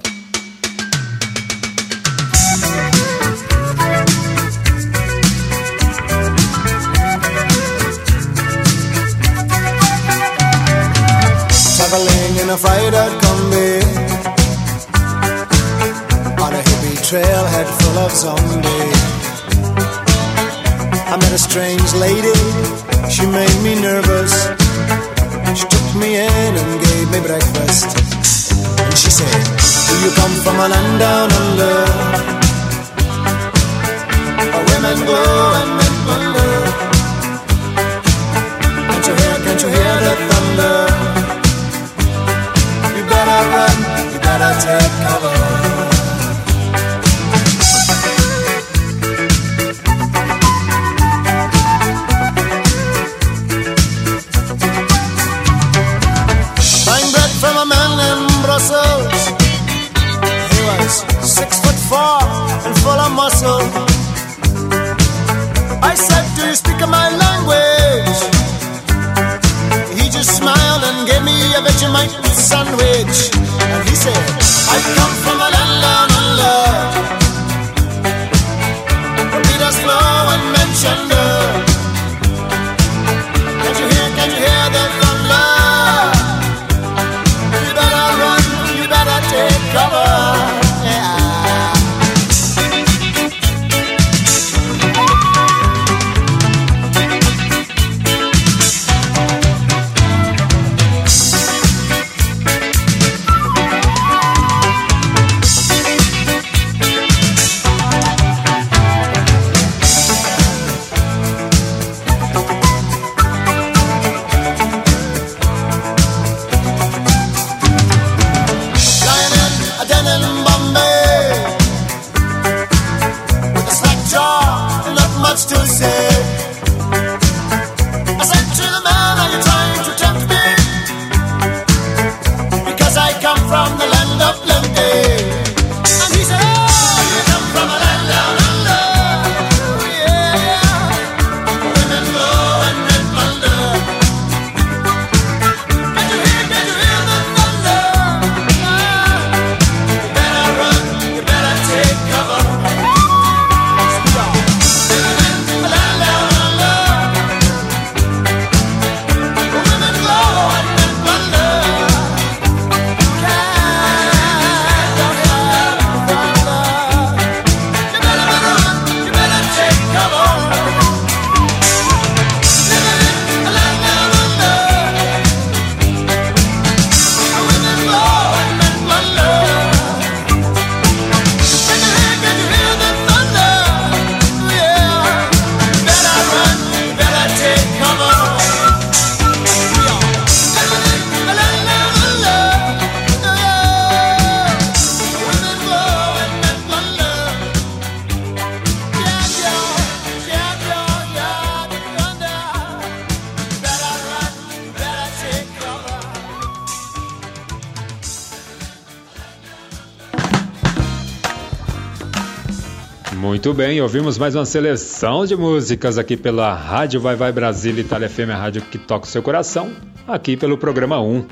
Bem, ouvimos mais uma seleção de músicas aqui pela Rádio Vai Vai Brasil Itália FM, a rádio que toca o seu coração, aqui pelo programa 1.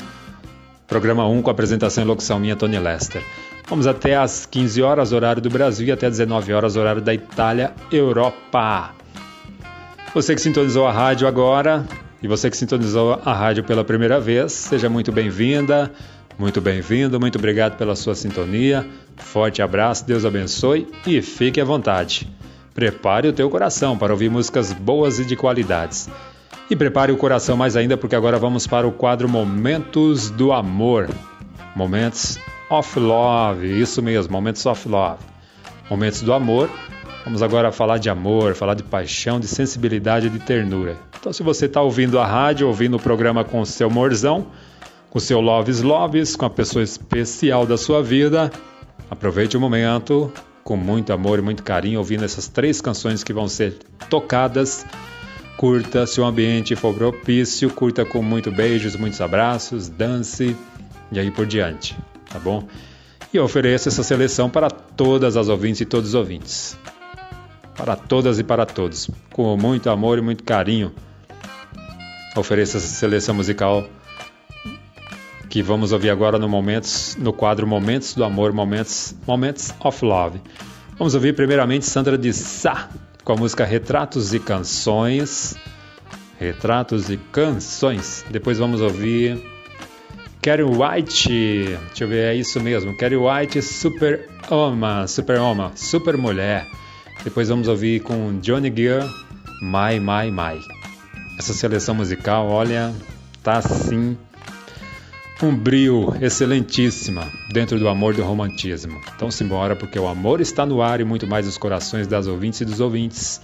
Programa 1 com apresentação e locução minha, Tony Lester. Vamos até às 15 horas, horário do Brasil, e até 19 horas, horário da Itália, Europa. Você que sintonizou a rádio agora e você que sintonizou a rádio pela primeira vez, seja muito bem-vinda, muito bem-vindo, muito obrigado pela sua sintonia. Forte abraço, Deus abençoe e fique à vontade. Prepare o teu coração para ouvir músicas boas e de qualidades. E prepare o coração mais ainda porque agora vamos para o quadro Momentos do Amor. Momentos of Love, isso mesmo, Momentos of Love. Momentos do Amor. Vamos agora falar de amor, falar de paixão, de sensibilidade e de ternura. Então, se você está ouvindo a rádio, ouvindo o programa com o seu morzão, com seu Loves Loves, com a pessoa especial da sua vida, aproveite o momento com muito amor e muito carinho, ouvindo essas três canções que vão ser tocadas. Curta, se o ambiente for propício, curta com muito beijos, muitos abraços, dance e aí por diante, tá bom? E eu ofereço essa seleção para todas as ouvintes e todos os ouvintes. Para todas e para todos, com muito amor e muito carinho. Ofereço essa seleção musical que vamos ouvir agora no momentos no quadro Momentos do Amor, Momentos Moments of Love. Vamos ouvir primeiramente Sandra de Sá com a música Retratos e Canções. Retratos e Canções. Depois vamos ouvir Kerry White, deixa eu ver, é isso mesmo. Kerry White, Super Oma, Super Oma, Super Mulher. Depois vamos ouvir com Johnny Gill, My, My, My. Essa seleção musical, olha, tá assim um brilho excelentíssima dentro do amor do romantismo. Então simbora, porque o amor está no ar e muito mais nos corações das ouvintes e dos ouvintes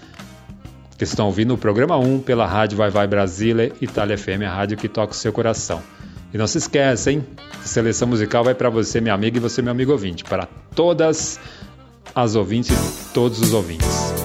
que estão ouvindo o programa 1 pela Rádio Vai Vai Brasília, Itália FM, a rádio que toca o seu coração. E não se esqueça, hein? A seleção musical vai para você, minha amiga, e você, meu amigo ouvinte. Para todas as ouvintes e todos os ouvintes.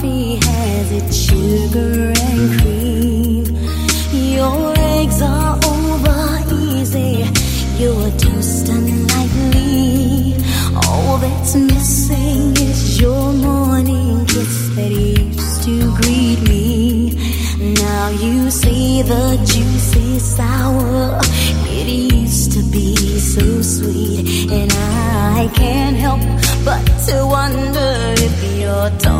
coffee has its sugar and cream. Your eggs are over easy. You're toast lightly. All that's missing is your morning kiss that used to greet me. Now you see the juicy sour. It used to be so sweet, and I can't help but to wonder if you're.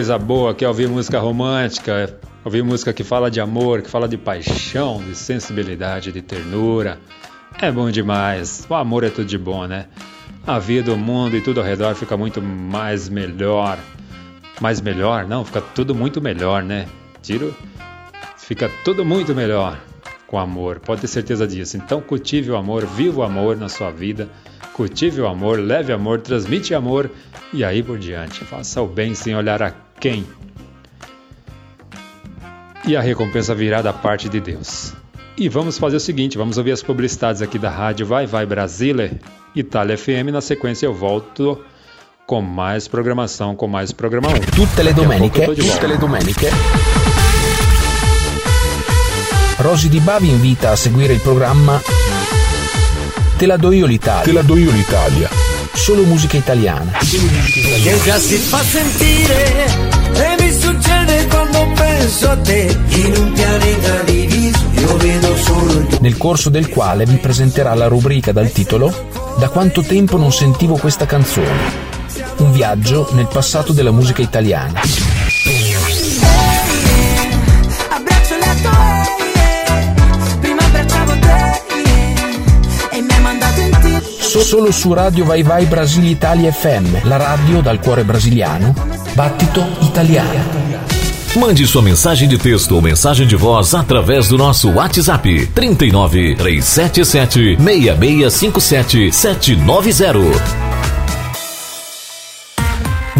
Coisa boa, quer ouvir música romântica, ouvir música que fala de amor, que fala de paixão, de sensibilidade, de ternura. É bom demais. O amor é tudo de bom, né? A vida, o mundo e tudo ao redor fica muito mais melhor. Mais melhor? Não, fica tudo muito melhor, né? Tiro. Fica tudo muito melhor com amor, pode ter certeza disso. Então, cultive o amor, viva o amor na sua vida, cultive o amor, leve amor, transmite amor e aí por diante. Faça o bem sem olhar a quem. E a recompensa virá da parte de Deus. E vamos fazer o seguinte, vamos ouvir as publicidades aqui da rádio Vai Vai Brasília, Itália FM. Na sequência eu volto com mais programação, com mais programa 1. Tutte le domeniche, tutte le domeniche. Rosy Di Bavi invita a seguire il programma Te la do io l'Italia. Te la do io l'Italia. Solo musica italiana. che già si fa sentire e mi succede quando penso a te in un pianeta diviso io vedo solo Nel corso del quale vi presenterà la rubrica dal titolo Da quanto tempo non sentivo questa canzone. Un viaggio nel passato della musica italiana. Solo su Radio Vai Vai Brasile Italia FM, la radio dal cuore brasiliano. Battito italiano. Mande sua mensagem de texto ou mensagem de voz através do nosso WhatsApp 39 377 6657 790.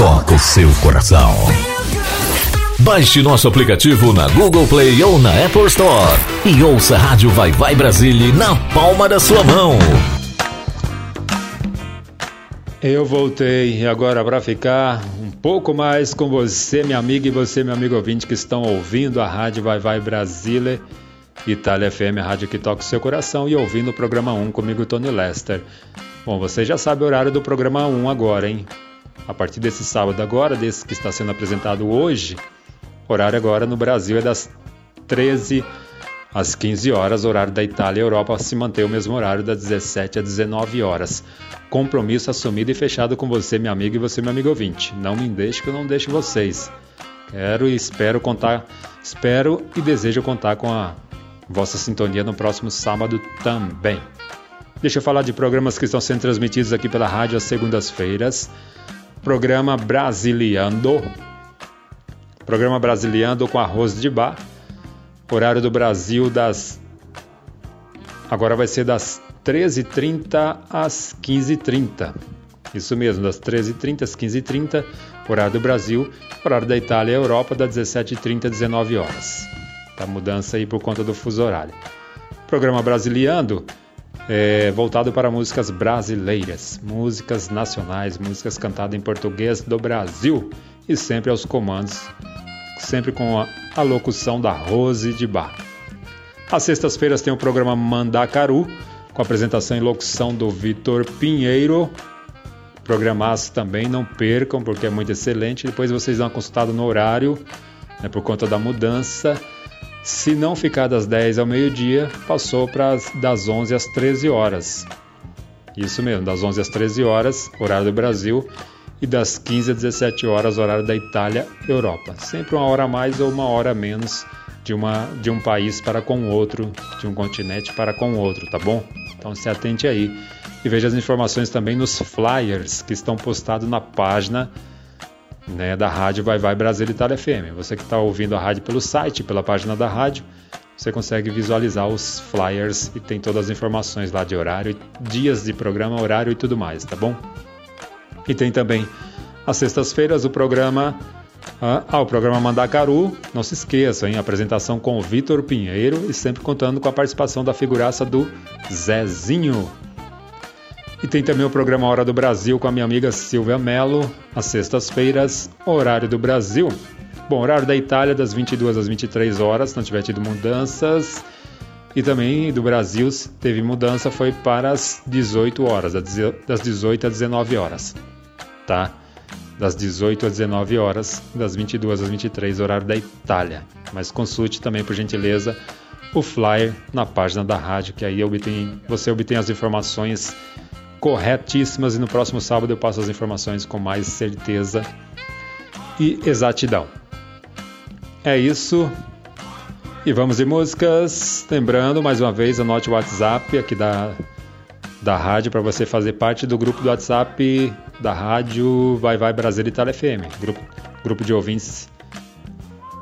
toca o seu coração. Baixe nosso aplicativo na Google Play ou na Apple Store e ouça a Rádio Vai Vai Brasília na palma da sua mão. Eu voltei agora para ficar um pouco mais com você, minha amiga, e você, meu amigo ouvinte, que estão ouvindo a Rádio Vai Vai Brasília, Itália FM, a rádio que toca o seu coração, e ouvindo o programa 1 comigo, Tony Lester. Bom, você já sabe o horário do programa 1 agora, hein? A partir desse sábado agora, desse que está sendo apresentado hoje, horário agora no Brasil é das 13 às 15 horas, horário da Itália e Europa se mantém o mesmo horário das 17 às 19 horas. Compromisso assumido e fechado com você, minha amiga, e você, meu amigo ouvinte. Não me deixe que eu não deixo vocês. Quero e espero contar, espero e desejo contar com a vossa sintonia no próximo sábado também. Deixa eu falar de programas que estão sendo transmitidos aqui pela rádio às segundas-feiras. Programa Brasiliando. Programa Brasiliando com arroz de bar Horário do Brasil das. Agora vai ser das 13h30 às 15h30. Isso mesmo, das 13h30 às 15h30, horário do Brasil, horário da Itália e Europa, das 17h30 às 19 horas. Tá mudança aí por conta do fuso horário. Programa Brasiliando é voltado para músicas brasileiras, músicas nacionais, músicas cantadas em português do Brasil e sempre aos comandos sempre com a, a locução da Rose de Bar. Às sextas-feiras tem o programa Mandacaru, com apresentação e locução do Vitor Pinheiro. Programaço também, não percam, porque é muito excelente. Depois vocês dão uma consultada no horário, né, por conta da mudança. Se não ficar das 10 ao meio-dia, passou para das 11 às 13 horas. Isso mesmo, das 11 às 13 horas, horário do Brasil e das 15 às 17 horas, horário da Itália, Europa. Sempre uma hora mais ou uma hora menos de, uma, de um país para com o outro, de um continente para com o outro, tá bom? Então se atente aí e veja as informações também nos flyers que estão postados na página né, da rádio Vai Vai Brasil Itália FM. Você que está ouvindo a rádio pelo site, pela página da rádio, você consegue visualizar os flyers e tem todas as informações lá de horário, dias de programa, horário e tudo mais, tá bom? E tem também às sextas-feiras o programa ah, ah, o programa Mandacaru, não se esqueça, hein? Apresentação com o Vitor Pinheiro e sempre contando com a participação da figuraça do Zezinho. E tem também o programa Hora do Brasil com a minha amiga Silvia Mello, às sextas-feiras, horário do Brasil. Bom, horário da Itália, das 22 às 23 horas, se não tiver tido mudanças. E também do Brasil teve mudança, foi para as 18 horas, das 18 às 19 horas tá? Das 18 às 19 horas, das 22 às 23, horário da Itália. Mas consulte também, por gentileza, o flyer na página da rádio, que aí obtém, você obtém as informações corretíssimas e no próximo sábado eu passo as informações com mais certeza e exatidão. É isso. E vamos de músicas. Lembrando, mais uma vez, anote o WhatsApp aqui da da rádio para você fazer parte do grupo do WhatsApp da rádio Vai Vai Brasil Itália FM, grupo, grupo de ouvintes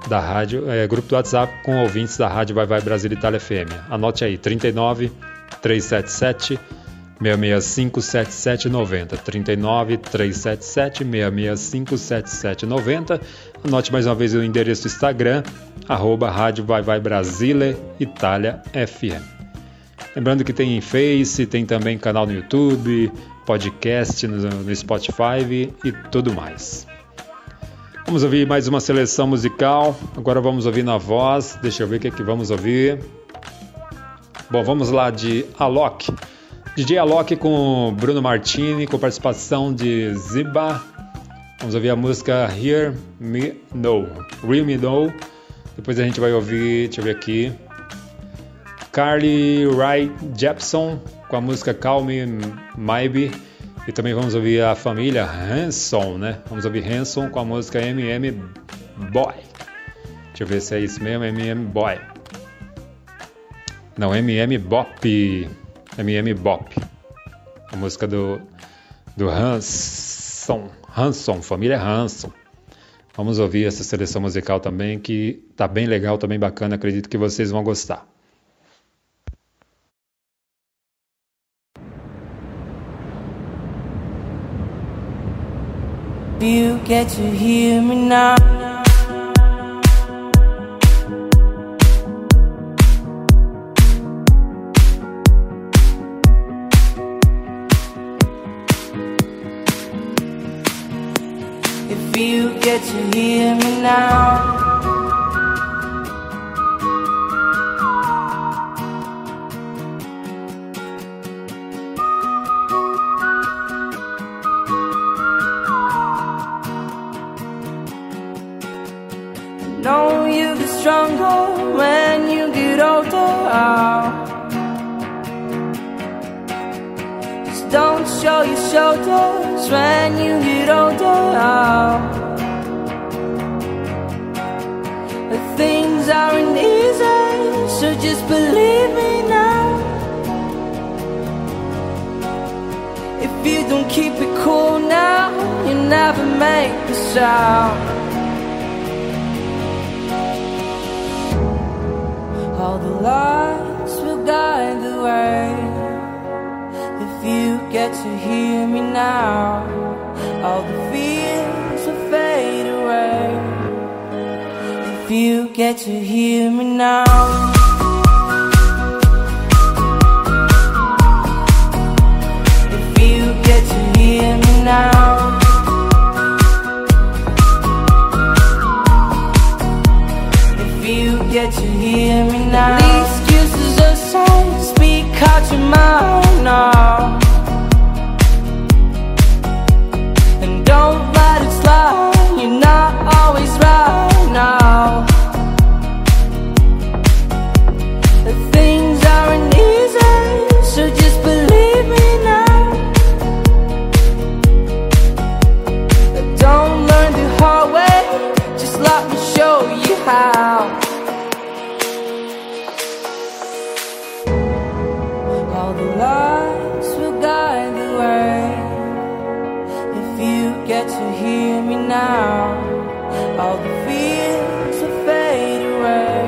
da rádio, é, grupo do WhatsApp com ouvintes da rádio Vai Vai Brasil Itália FM. Anote aí, 39 377 665 7790 39 377 665 7790 Anote mais uma vez o endereço Instagram arroba rádio Vai Vai Brasile Itália FM. Lembrando que tem Face, tem também canal no YouTube, podcast no, no Spotify e tudo mais. Vamos ouvir mais uma seleção musical. Agora vamos ouvir na voz. Deixa eu ver o que, é que vamos ouvir. Bom, vamos lá de Alok. DJ Alok com Bruno Martini, com participação de Ziba. Vamos ouvir a música Hear Me Know. Hear Me Know. Depois a gente vai ouvir, deixa eu ver aqui. Carly Rae Jepsen com a música Call Me Maybe. E também vamos ouvir a família Hanson, né? Vamos ouvir Hanson com a música MM Boy. Deixa eu ver se é isso mesmo, MM Boy. Não, MM Bop. MM Bop. A música do, do Hanson. Hanson, família Hanson. Vamos ouvir essa seleção musical também, que tá bem legal, tá bem bacana, acredito que vocês vão gostar. You get to hear me now. get to hear me now. know you get stronger when you get older. Just don't show your shoulders when you get older. things aren't easy, so just believe me now. If you don't keep it cool now, you never make it sound. All the lights will guide the way. If you get to hear me now, all the fears will fade away. If you get to hear me now. If you get to hear me now. If you get to hear me now. The excuses aside, speak out your mind now. now. All the fears will fade away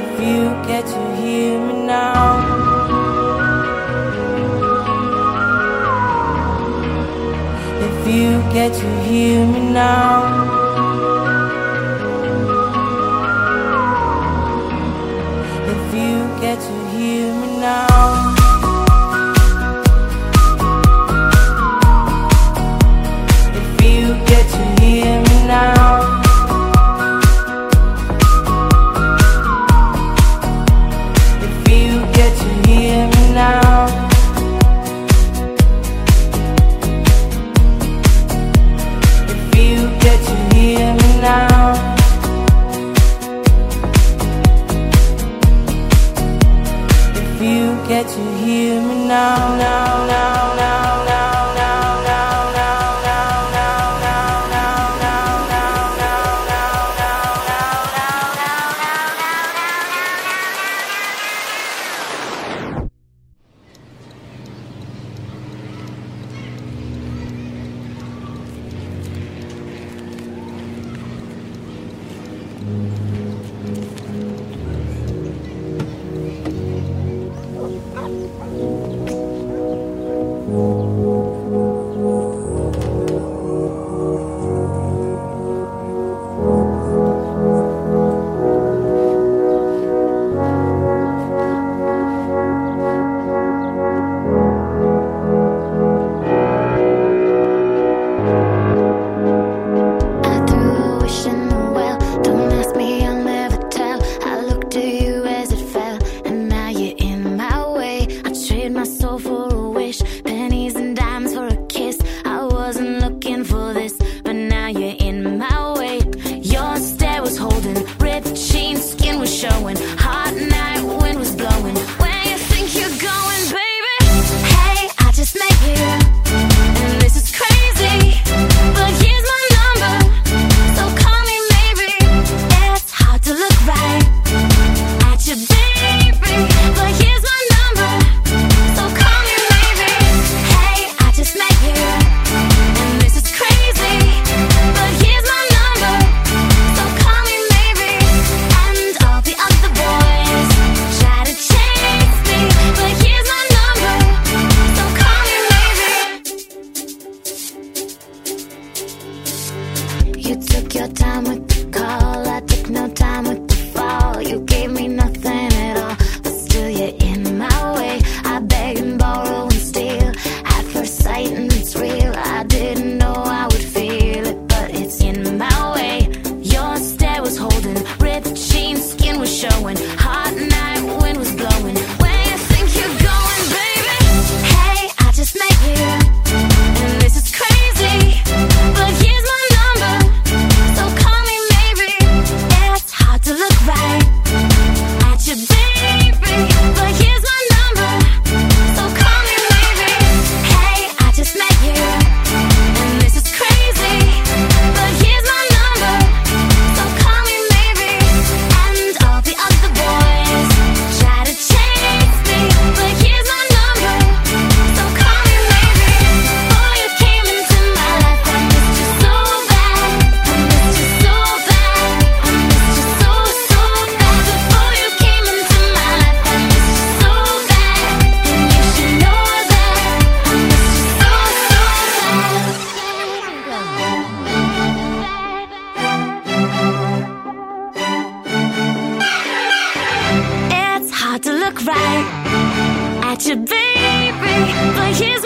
if you get to hear me now. If you get to hear me now. If you get to hear me now. Baby, but here's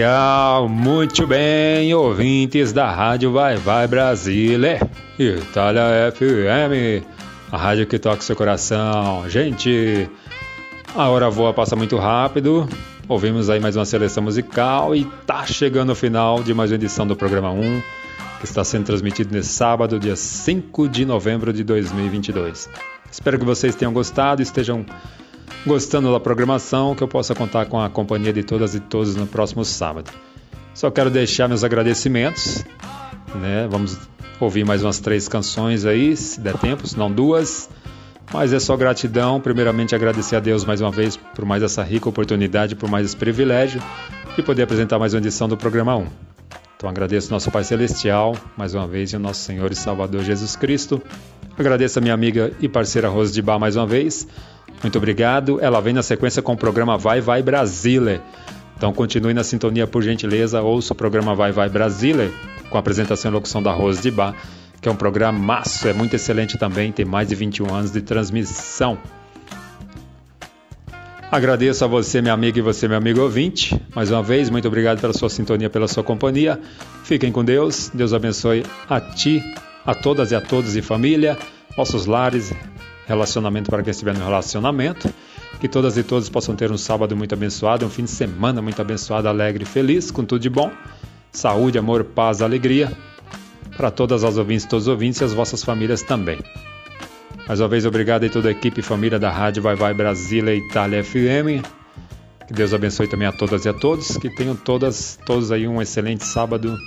Legal, muito bem, ouvintes da Rádio Vai Vai Brasília, Itália FM, a rádio que toca seu coração. Gente, a hora voa passa muito rápido. Ouvimos aí mais uma seleção musical e tá chegando o final de mais uma edição do programa 1, que está sendo transmitido nesse sábado, dia 5 de novembro de 2022. Espero que vocês tenham gostado, estejam gostando da programação, que eu possa contar com a companhia de todas e todos no próximo sábado. Só quero deixar meus agradecimentos, né? Vamos ouvir mais umas três canções aí, se der tempo, se não duas. Mas é só gratidão, primeiramente agradecer a Deus mais uma vez por mais essa rica oportunidade, por mais esse privilégio de poder apresentar mais uma edição do programa 1. Então agradeço nosso Pai Celestial, mais uma vez, e o nosso Senhor e Salvador Jesus Cristo. Agradeço a minha amiga e parceira Rose de Bar mais uma vez. Muito obrigado. Ela vem na sequência com o programa Vai Vai Brasília. Então continue na sintonia, por gentileza. Ouça o programa Vai Vai Brasília, com a apresentação e locução da Rose de Bar, que é um programa massa, é muito excelente também, tem mais de 21 anos de transmissão. Agradeço a você, minha amiga, e você, meu amigo ouvinte. Mais uma vez, muito obrigado pela sua sintonia, pela sua companhia. Fiquem com Deus. Deus abençoe a ti, a todas e a todos e família, nossos lares, relacionamento para quem estiver no relacionamento. Que todas e todos possam ter um sábado muito abençoado, um fim de semana muito abençoado, alegre e feliz, com tudo de bom. Saúde, amor, paz, alegria. Para todas as ouvintes, todos os ouvintes e as vossas famílias também. Mais uma vez, obrigado a toda a equipe e família da Rádio Vai Vai Brasília Itália FM. Que Deus abençoe também a todas e a todos. Que tenham todas, todos aí um excelente sábado.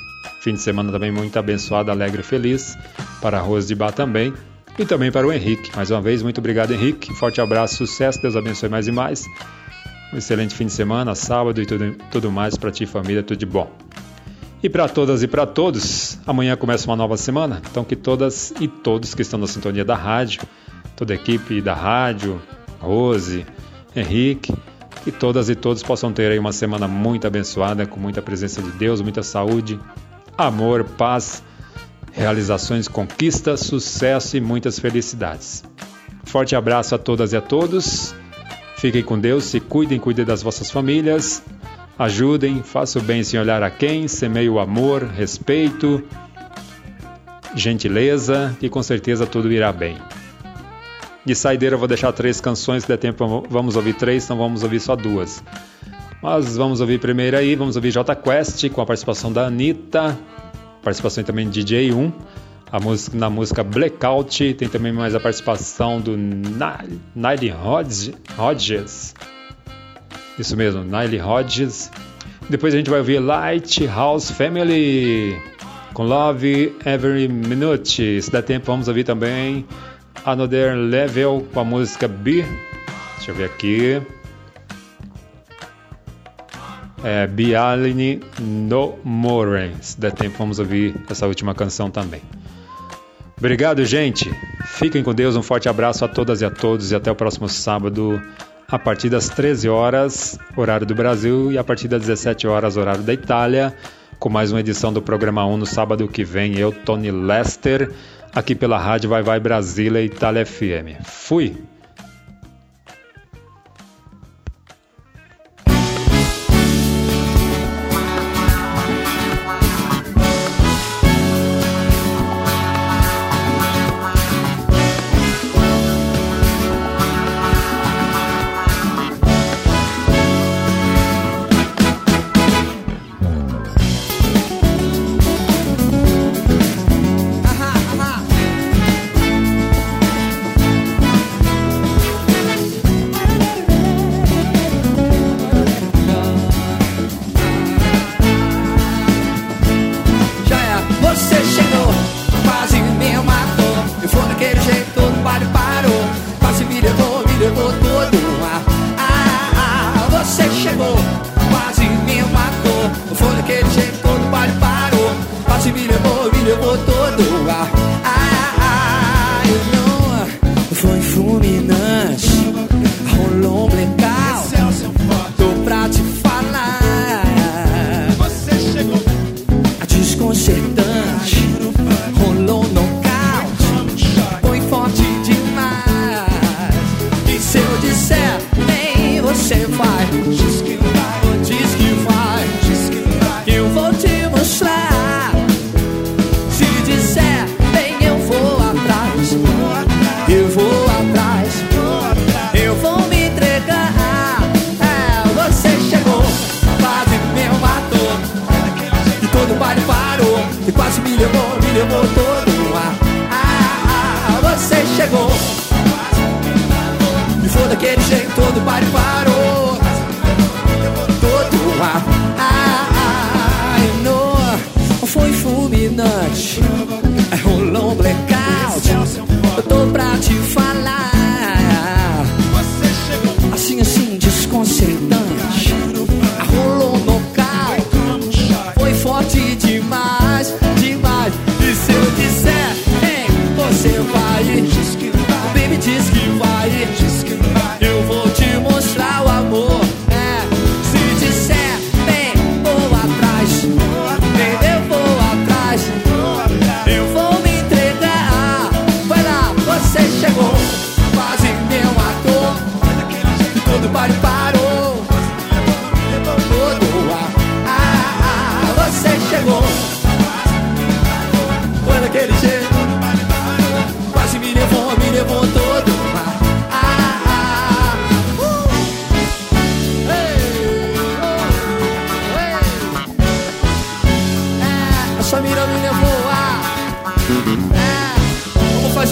Fim de semana também muito abençoado, alegre e feliz. Para a Rose de Bar também. E também para o Henrique. Mais uma vez, muito obrigado, Henrique. Forte abraço, sucesso. Deus abençoe mais e mais. Um excelente fim de semana, sábado e tudo, tudo mais para ti, família. Tudo de bom. E para todas e para todos, amanhã começa uma nova semana, então que todas e todos que estão na sintonia da rádio, toda a equipe da rádio, Rose, Henrique, que todas e todos possam ter aí uma semana muito abençoada, com muita presença de Deus, muita saúde, amor, paz, realizações, conquistas, sucesso e muitas felicidades. Forte abraço a todas e a todos. Fiquem com Deus, se cuidem, cuidem das vossas famílias. Ajudem, faça o bem sem olhar a quem, semeie o amor, respeito, gentileza, e com certeza tudo irá bem. De saideira eu vou deixar três canções, se der tempo vamos ouvir três, então vamos ouvir só duas. Mas vamos ouvir primeiro aí, vamos ouvir J Quest com a participação da Anitta, participação também de DJ1, a música, na música Blackout, tem também mais a participação do Nile Hodges. Isso mesmo, Nile Hodges. Depois a gente vai ouvir Lighthouse Family com Love Every Minute. Se der tempo, vamos ouvir também Another Level com a música B. Deixa eu ver aqui. É No More. Se der tempo, vamos ouvir essa última canção também. Obrigado, gente. Fiquem com Deus. Um forte abraço a todas e a todos. E até o próximo sábado a partir das 13 horas, horário do Brasil, e a partir das 17 horas, horário da Itália, com mais uma edição do programa 1 no sábado que vem. Eu, Tony Lester, aqui pela Rádio Vai Vai Brasília Itália FM. Fui!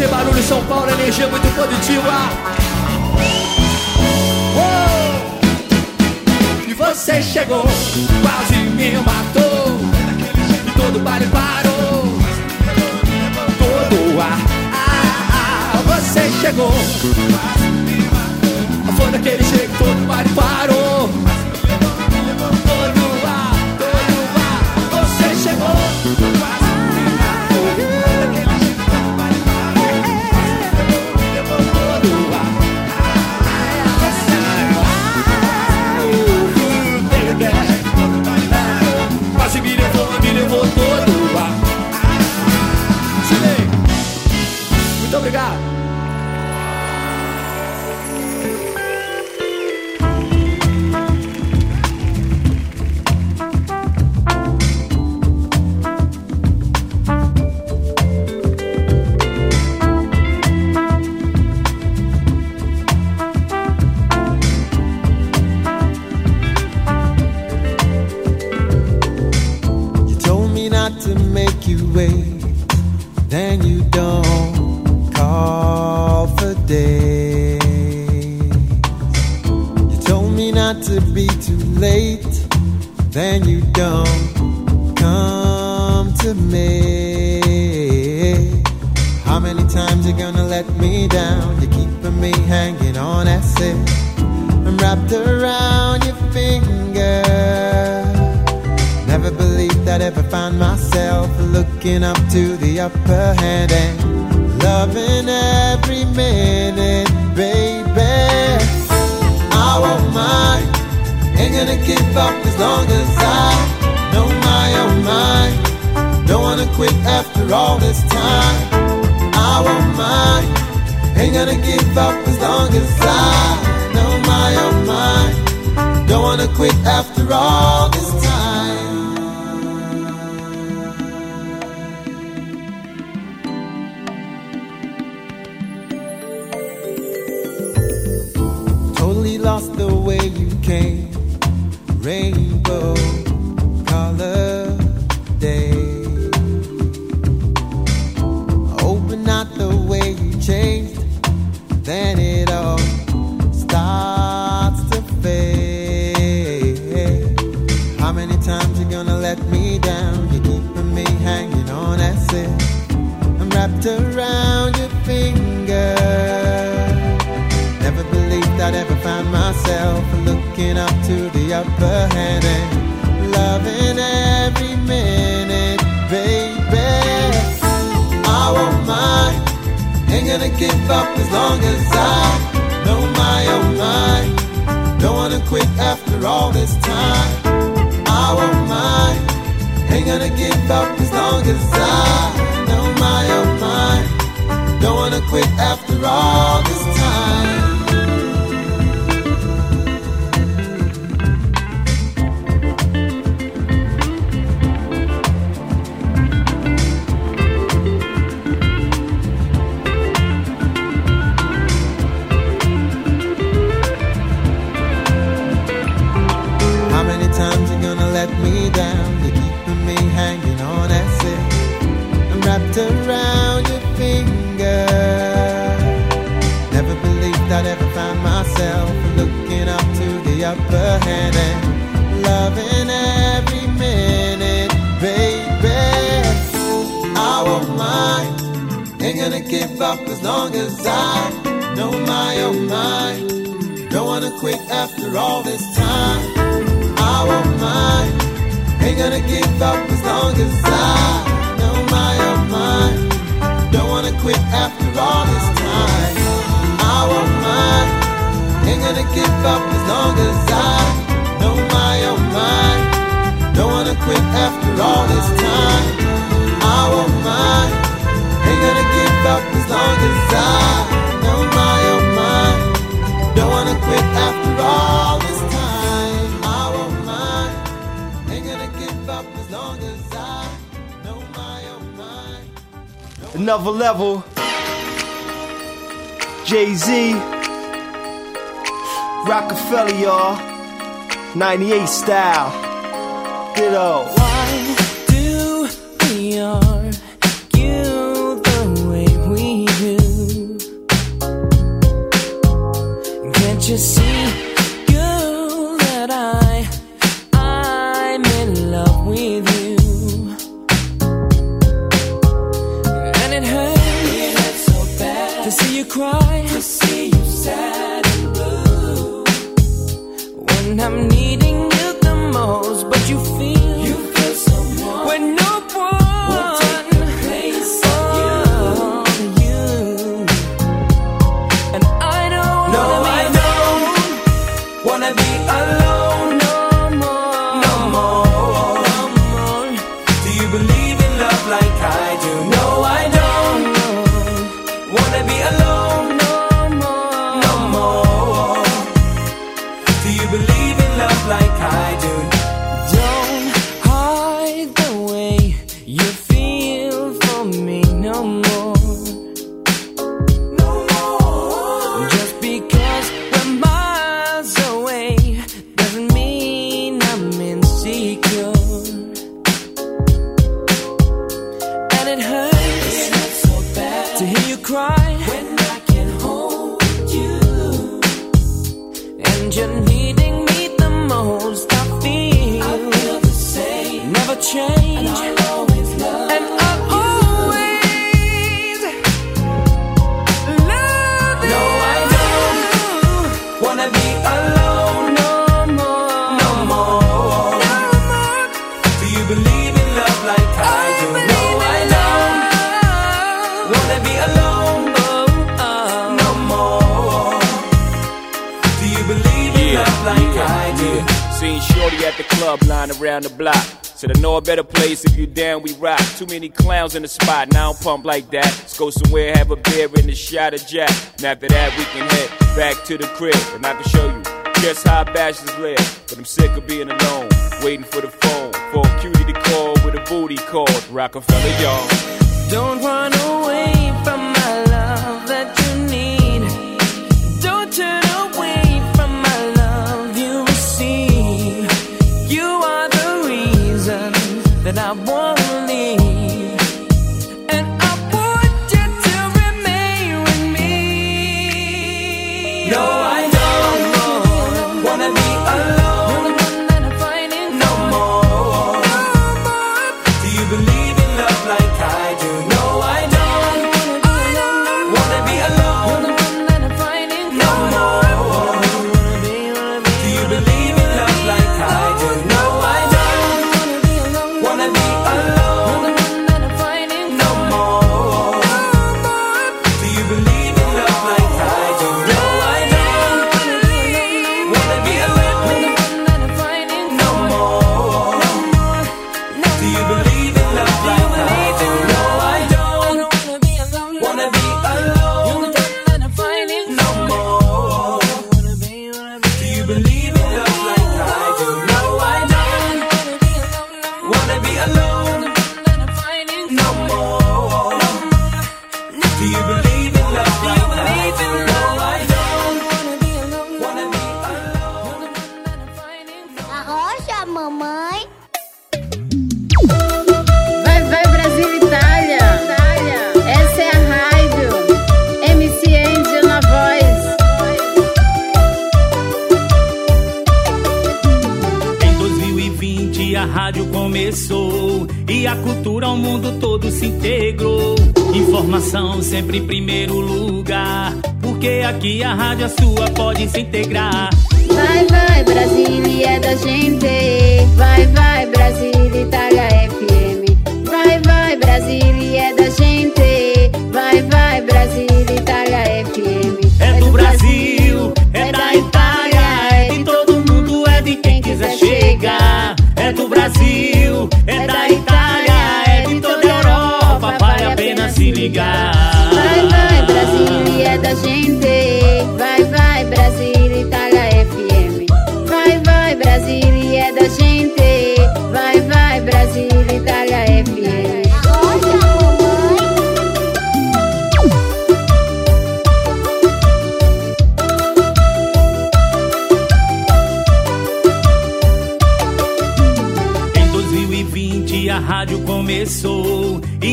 fazer barulho, São Paulo, energia muito positiva. Oh! E você chegou, quase me matou. E todo baile parou. Todo ar. Ah, ah, você chegou. Foi daquele jeito, todo baile parou. Todo ar, todo ar. Você chegou. 98 style. Ditto. Too many clowns in the spot, now I pump like that. Let's go somewhere, have a beer, and a shot of Jack. And after that, we can head back to the crib, and I can show you just how bachelors live. But I'm sick of being alone, waiting for the phone, for a cutie to call with a booty call. Rockefeller, y'all. Don't run away. A é sua, pode se integrar. Vai, vai, Brasília é da gente. Vai, vai, Brasília, Itália FM. Vai, vai, Brasília é da gente. Vai, vai, Brasília, Itália FM. É do Brasil, é da Itália, é de todo mundo, é de quem quiser chegar. É do Brasil, é da Itália, é de toda a Europa, vale a pena se ligar.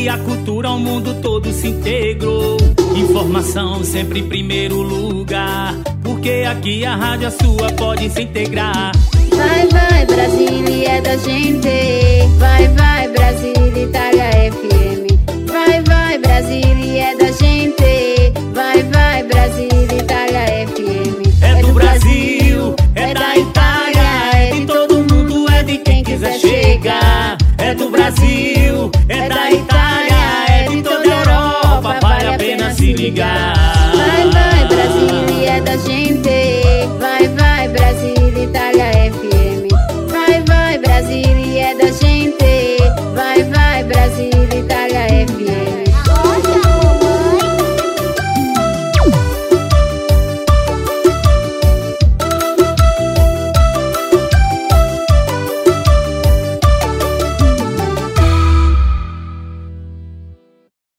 A cultura ao mundo todo se integrou. Informação sempre em primeiro lugar, porque aqui a rádio é sua, pode se integrar. Vai, vai, Brasília é da gente. Vai, vai, Brasília, Itália FM. Vai, vai, Brasília é da gente. Vai, vai, Brasília, Itália FM. É do Brasil, é da Itália, é de todo mundo, é de quem quiser chegar. É do Brasil, é da Itália, ligar.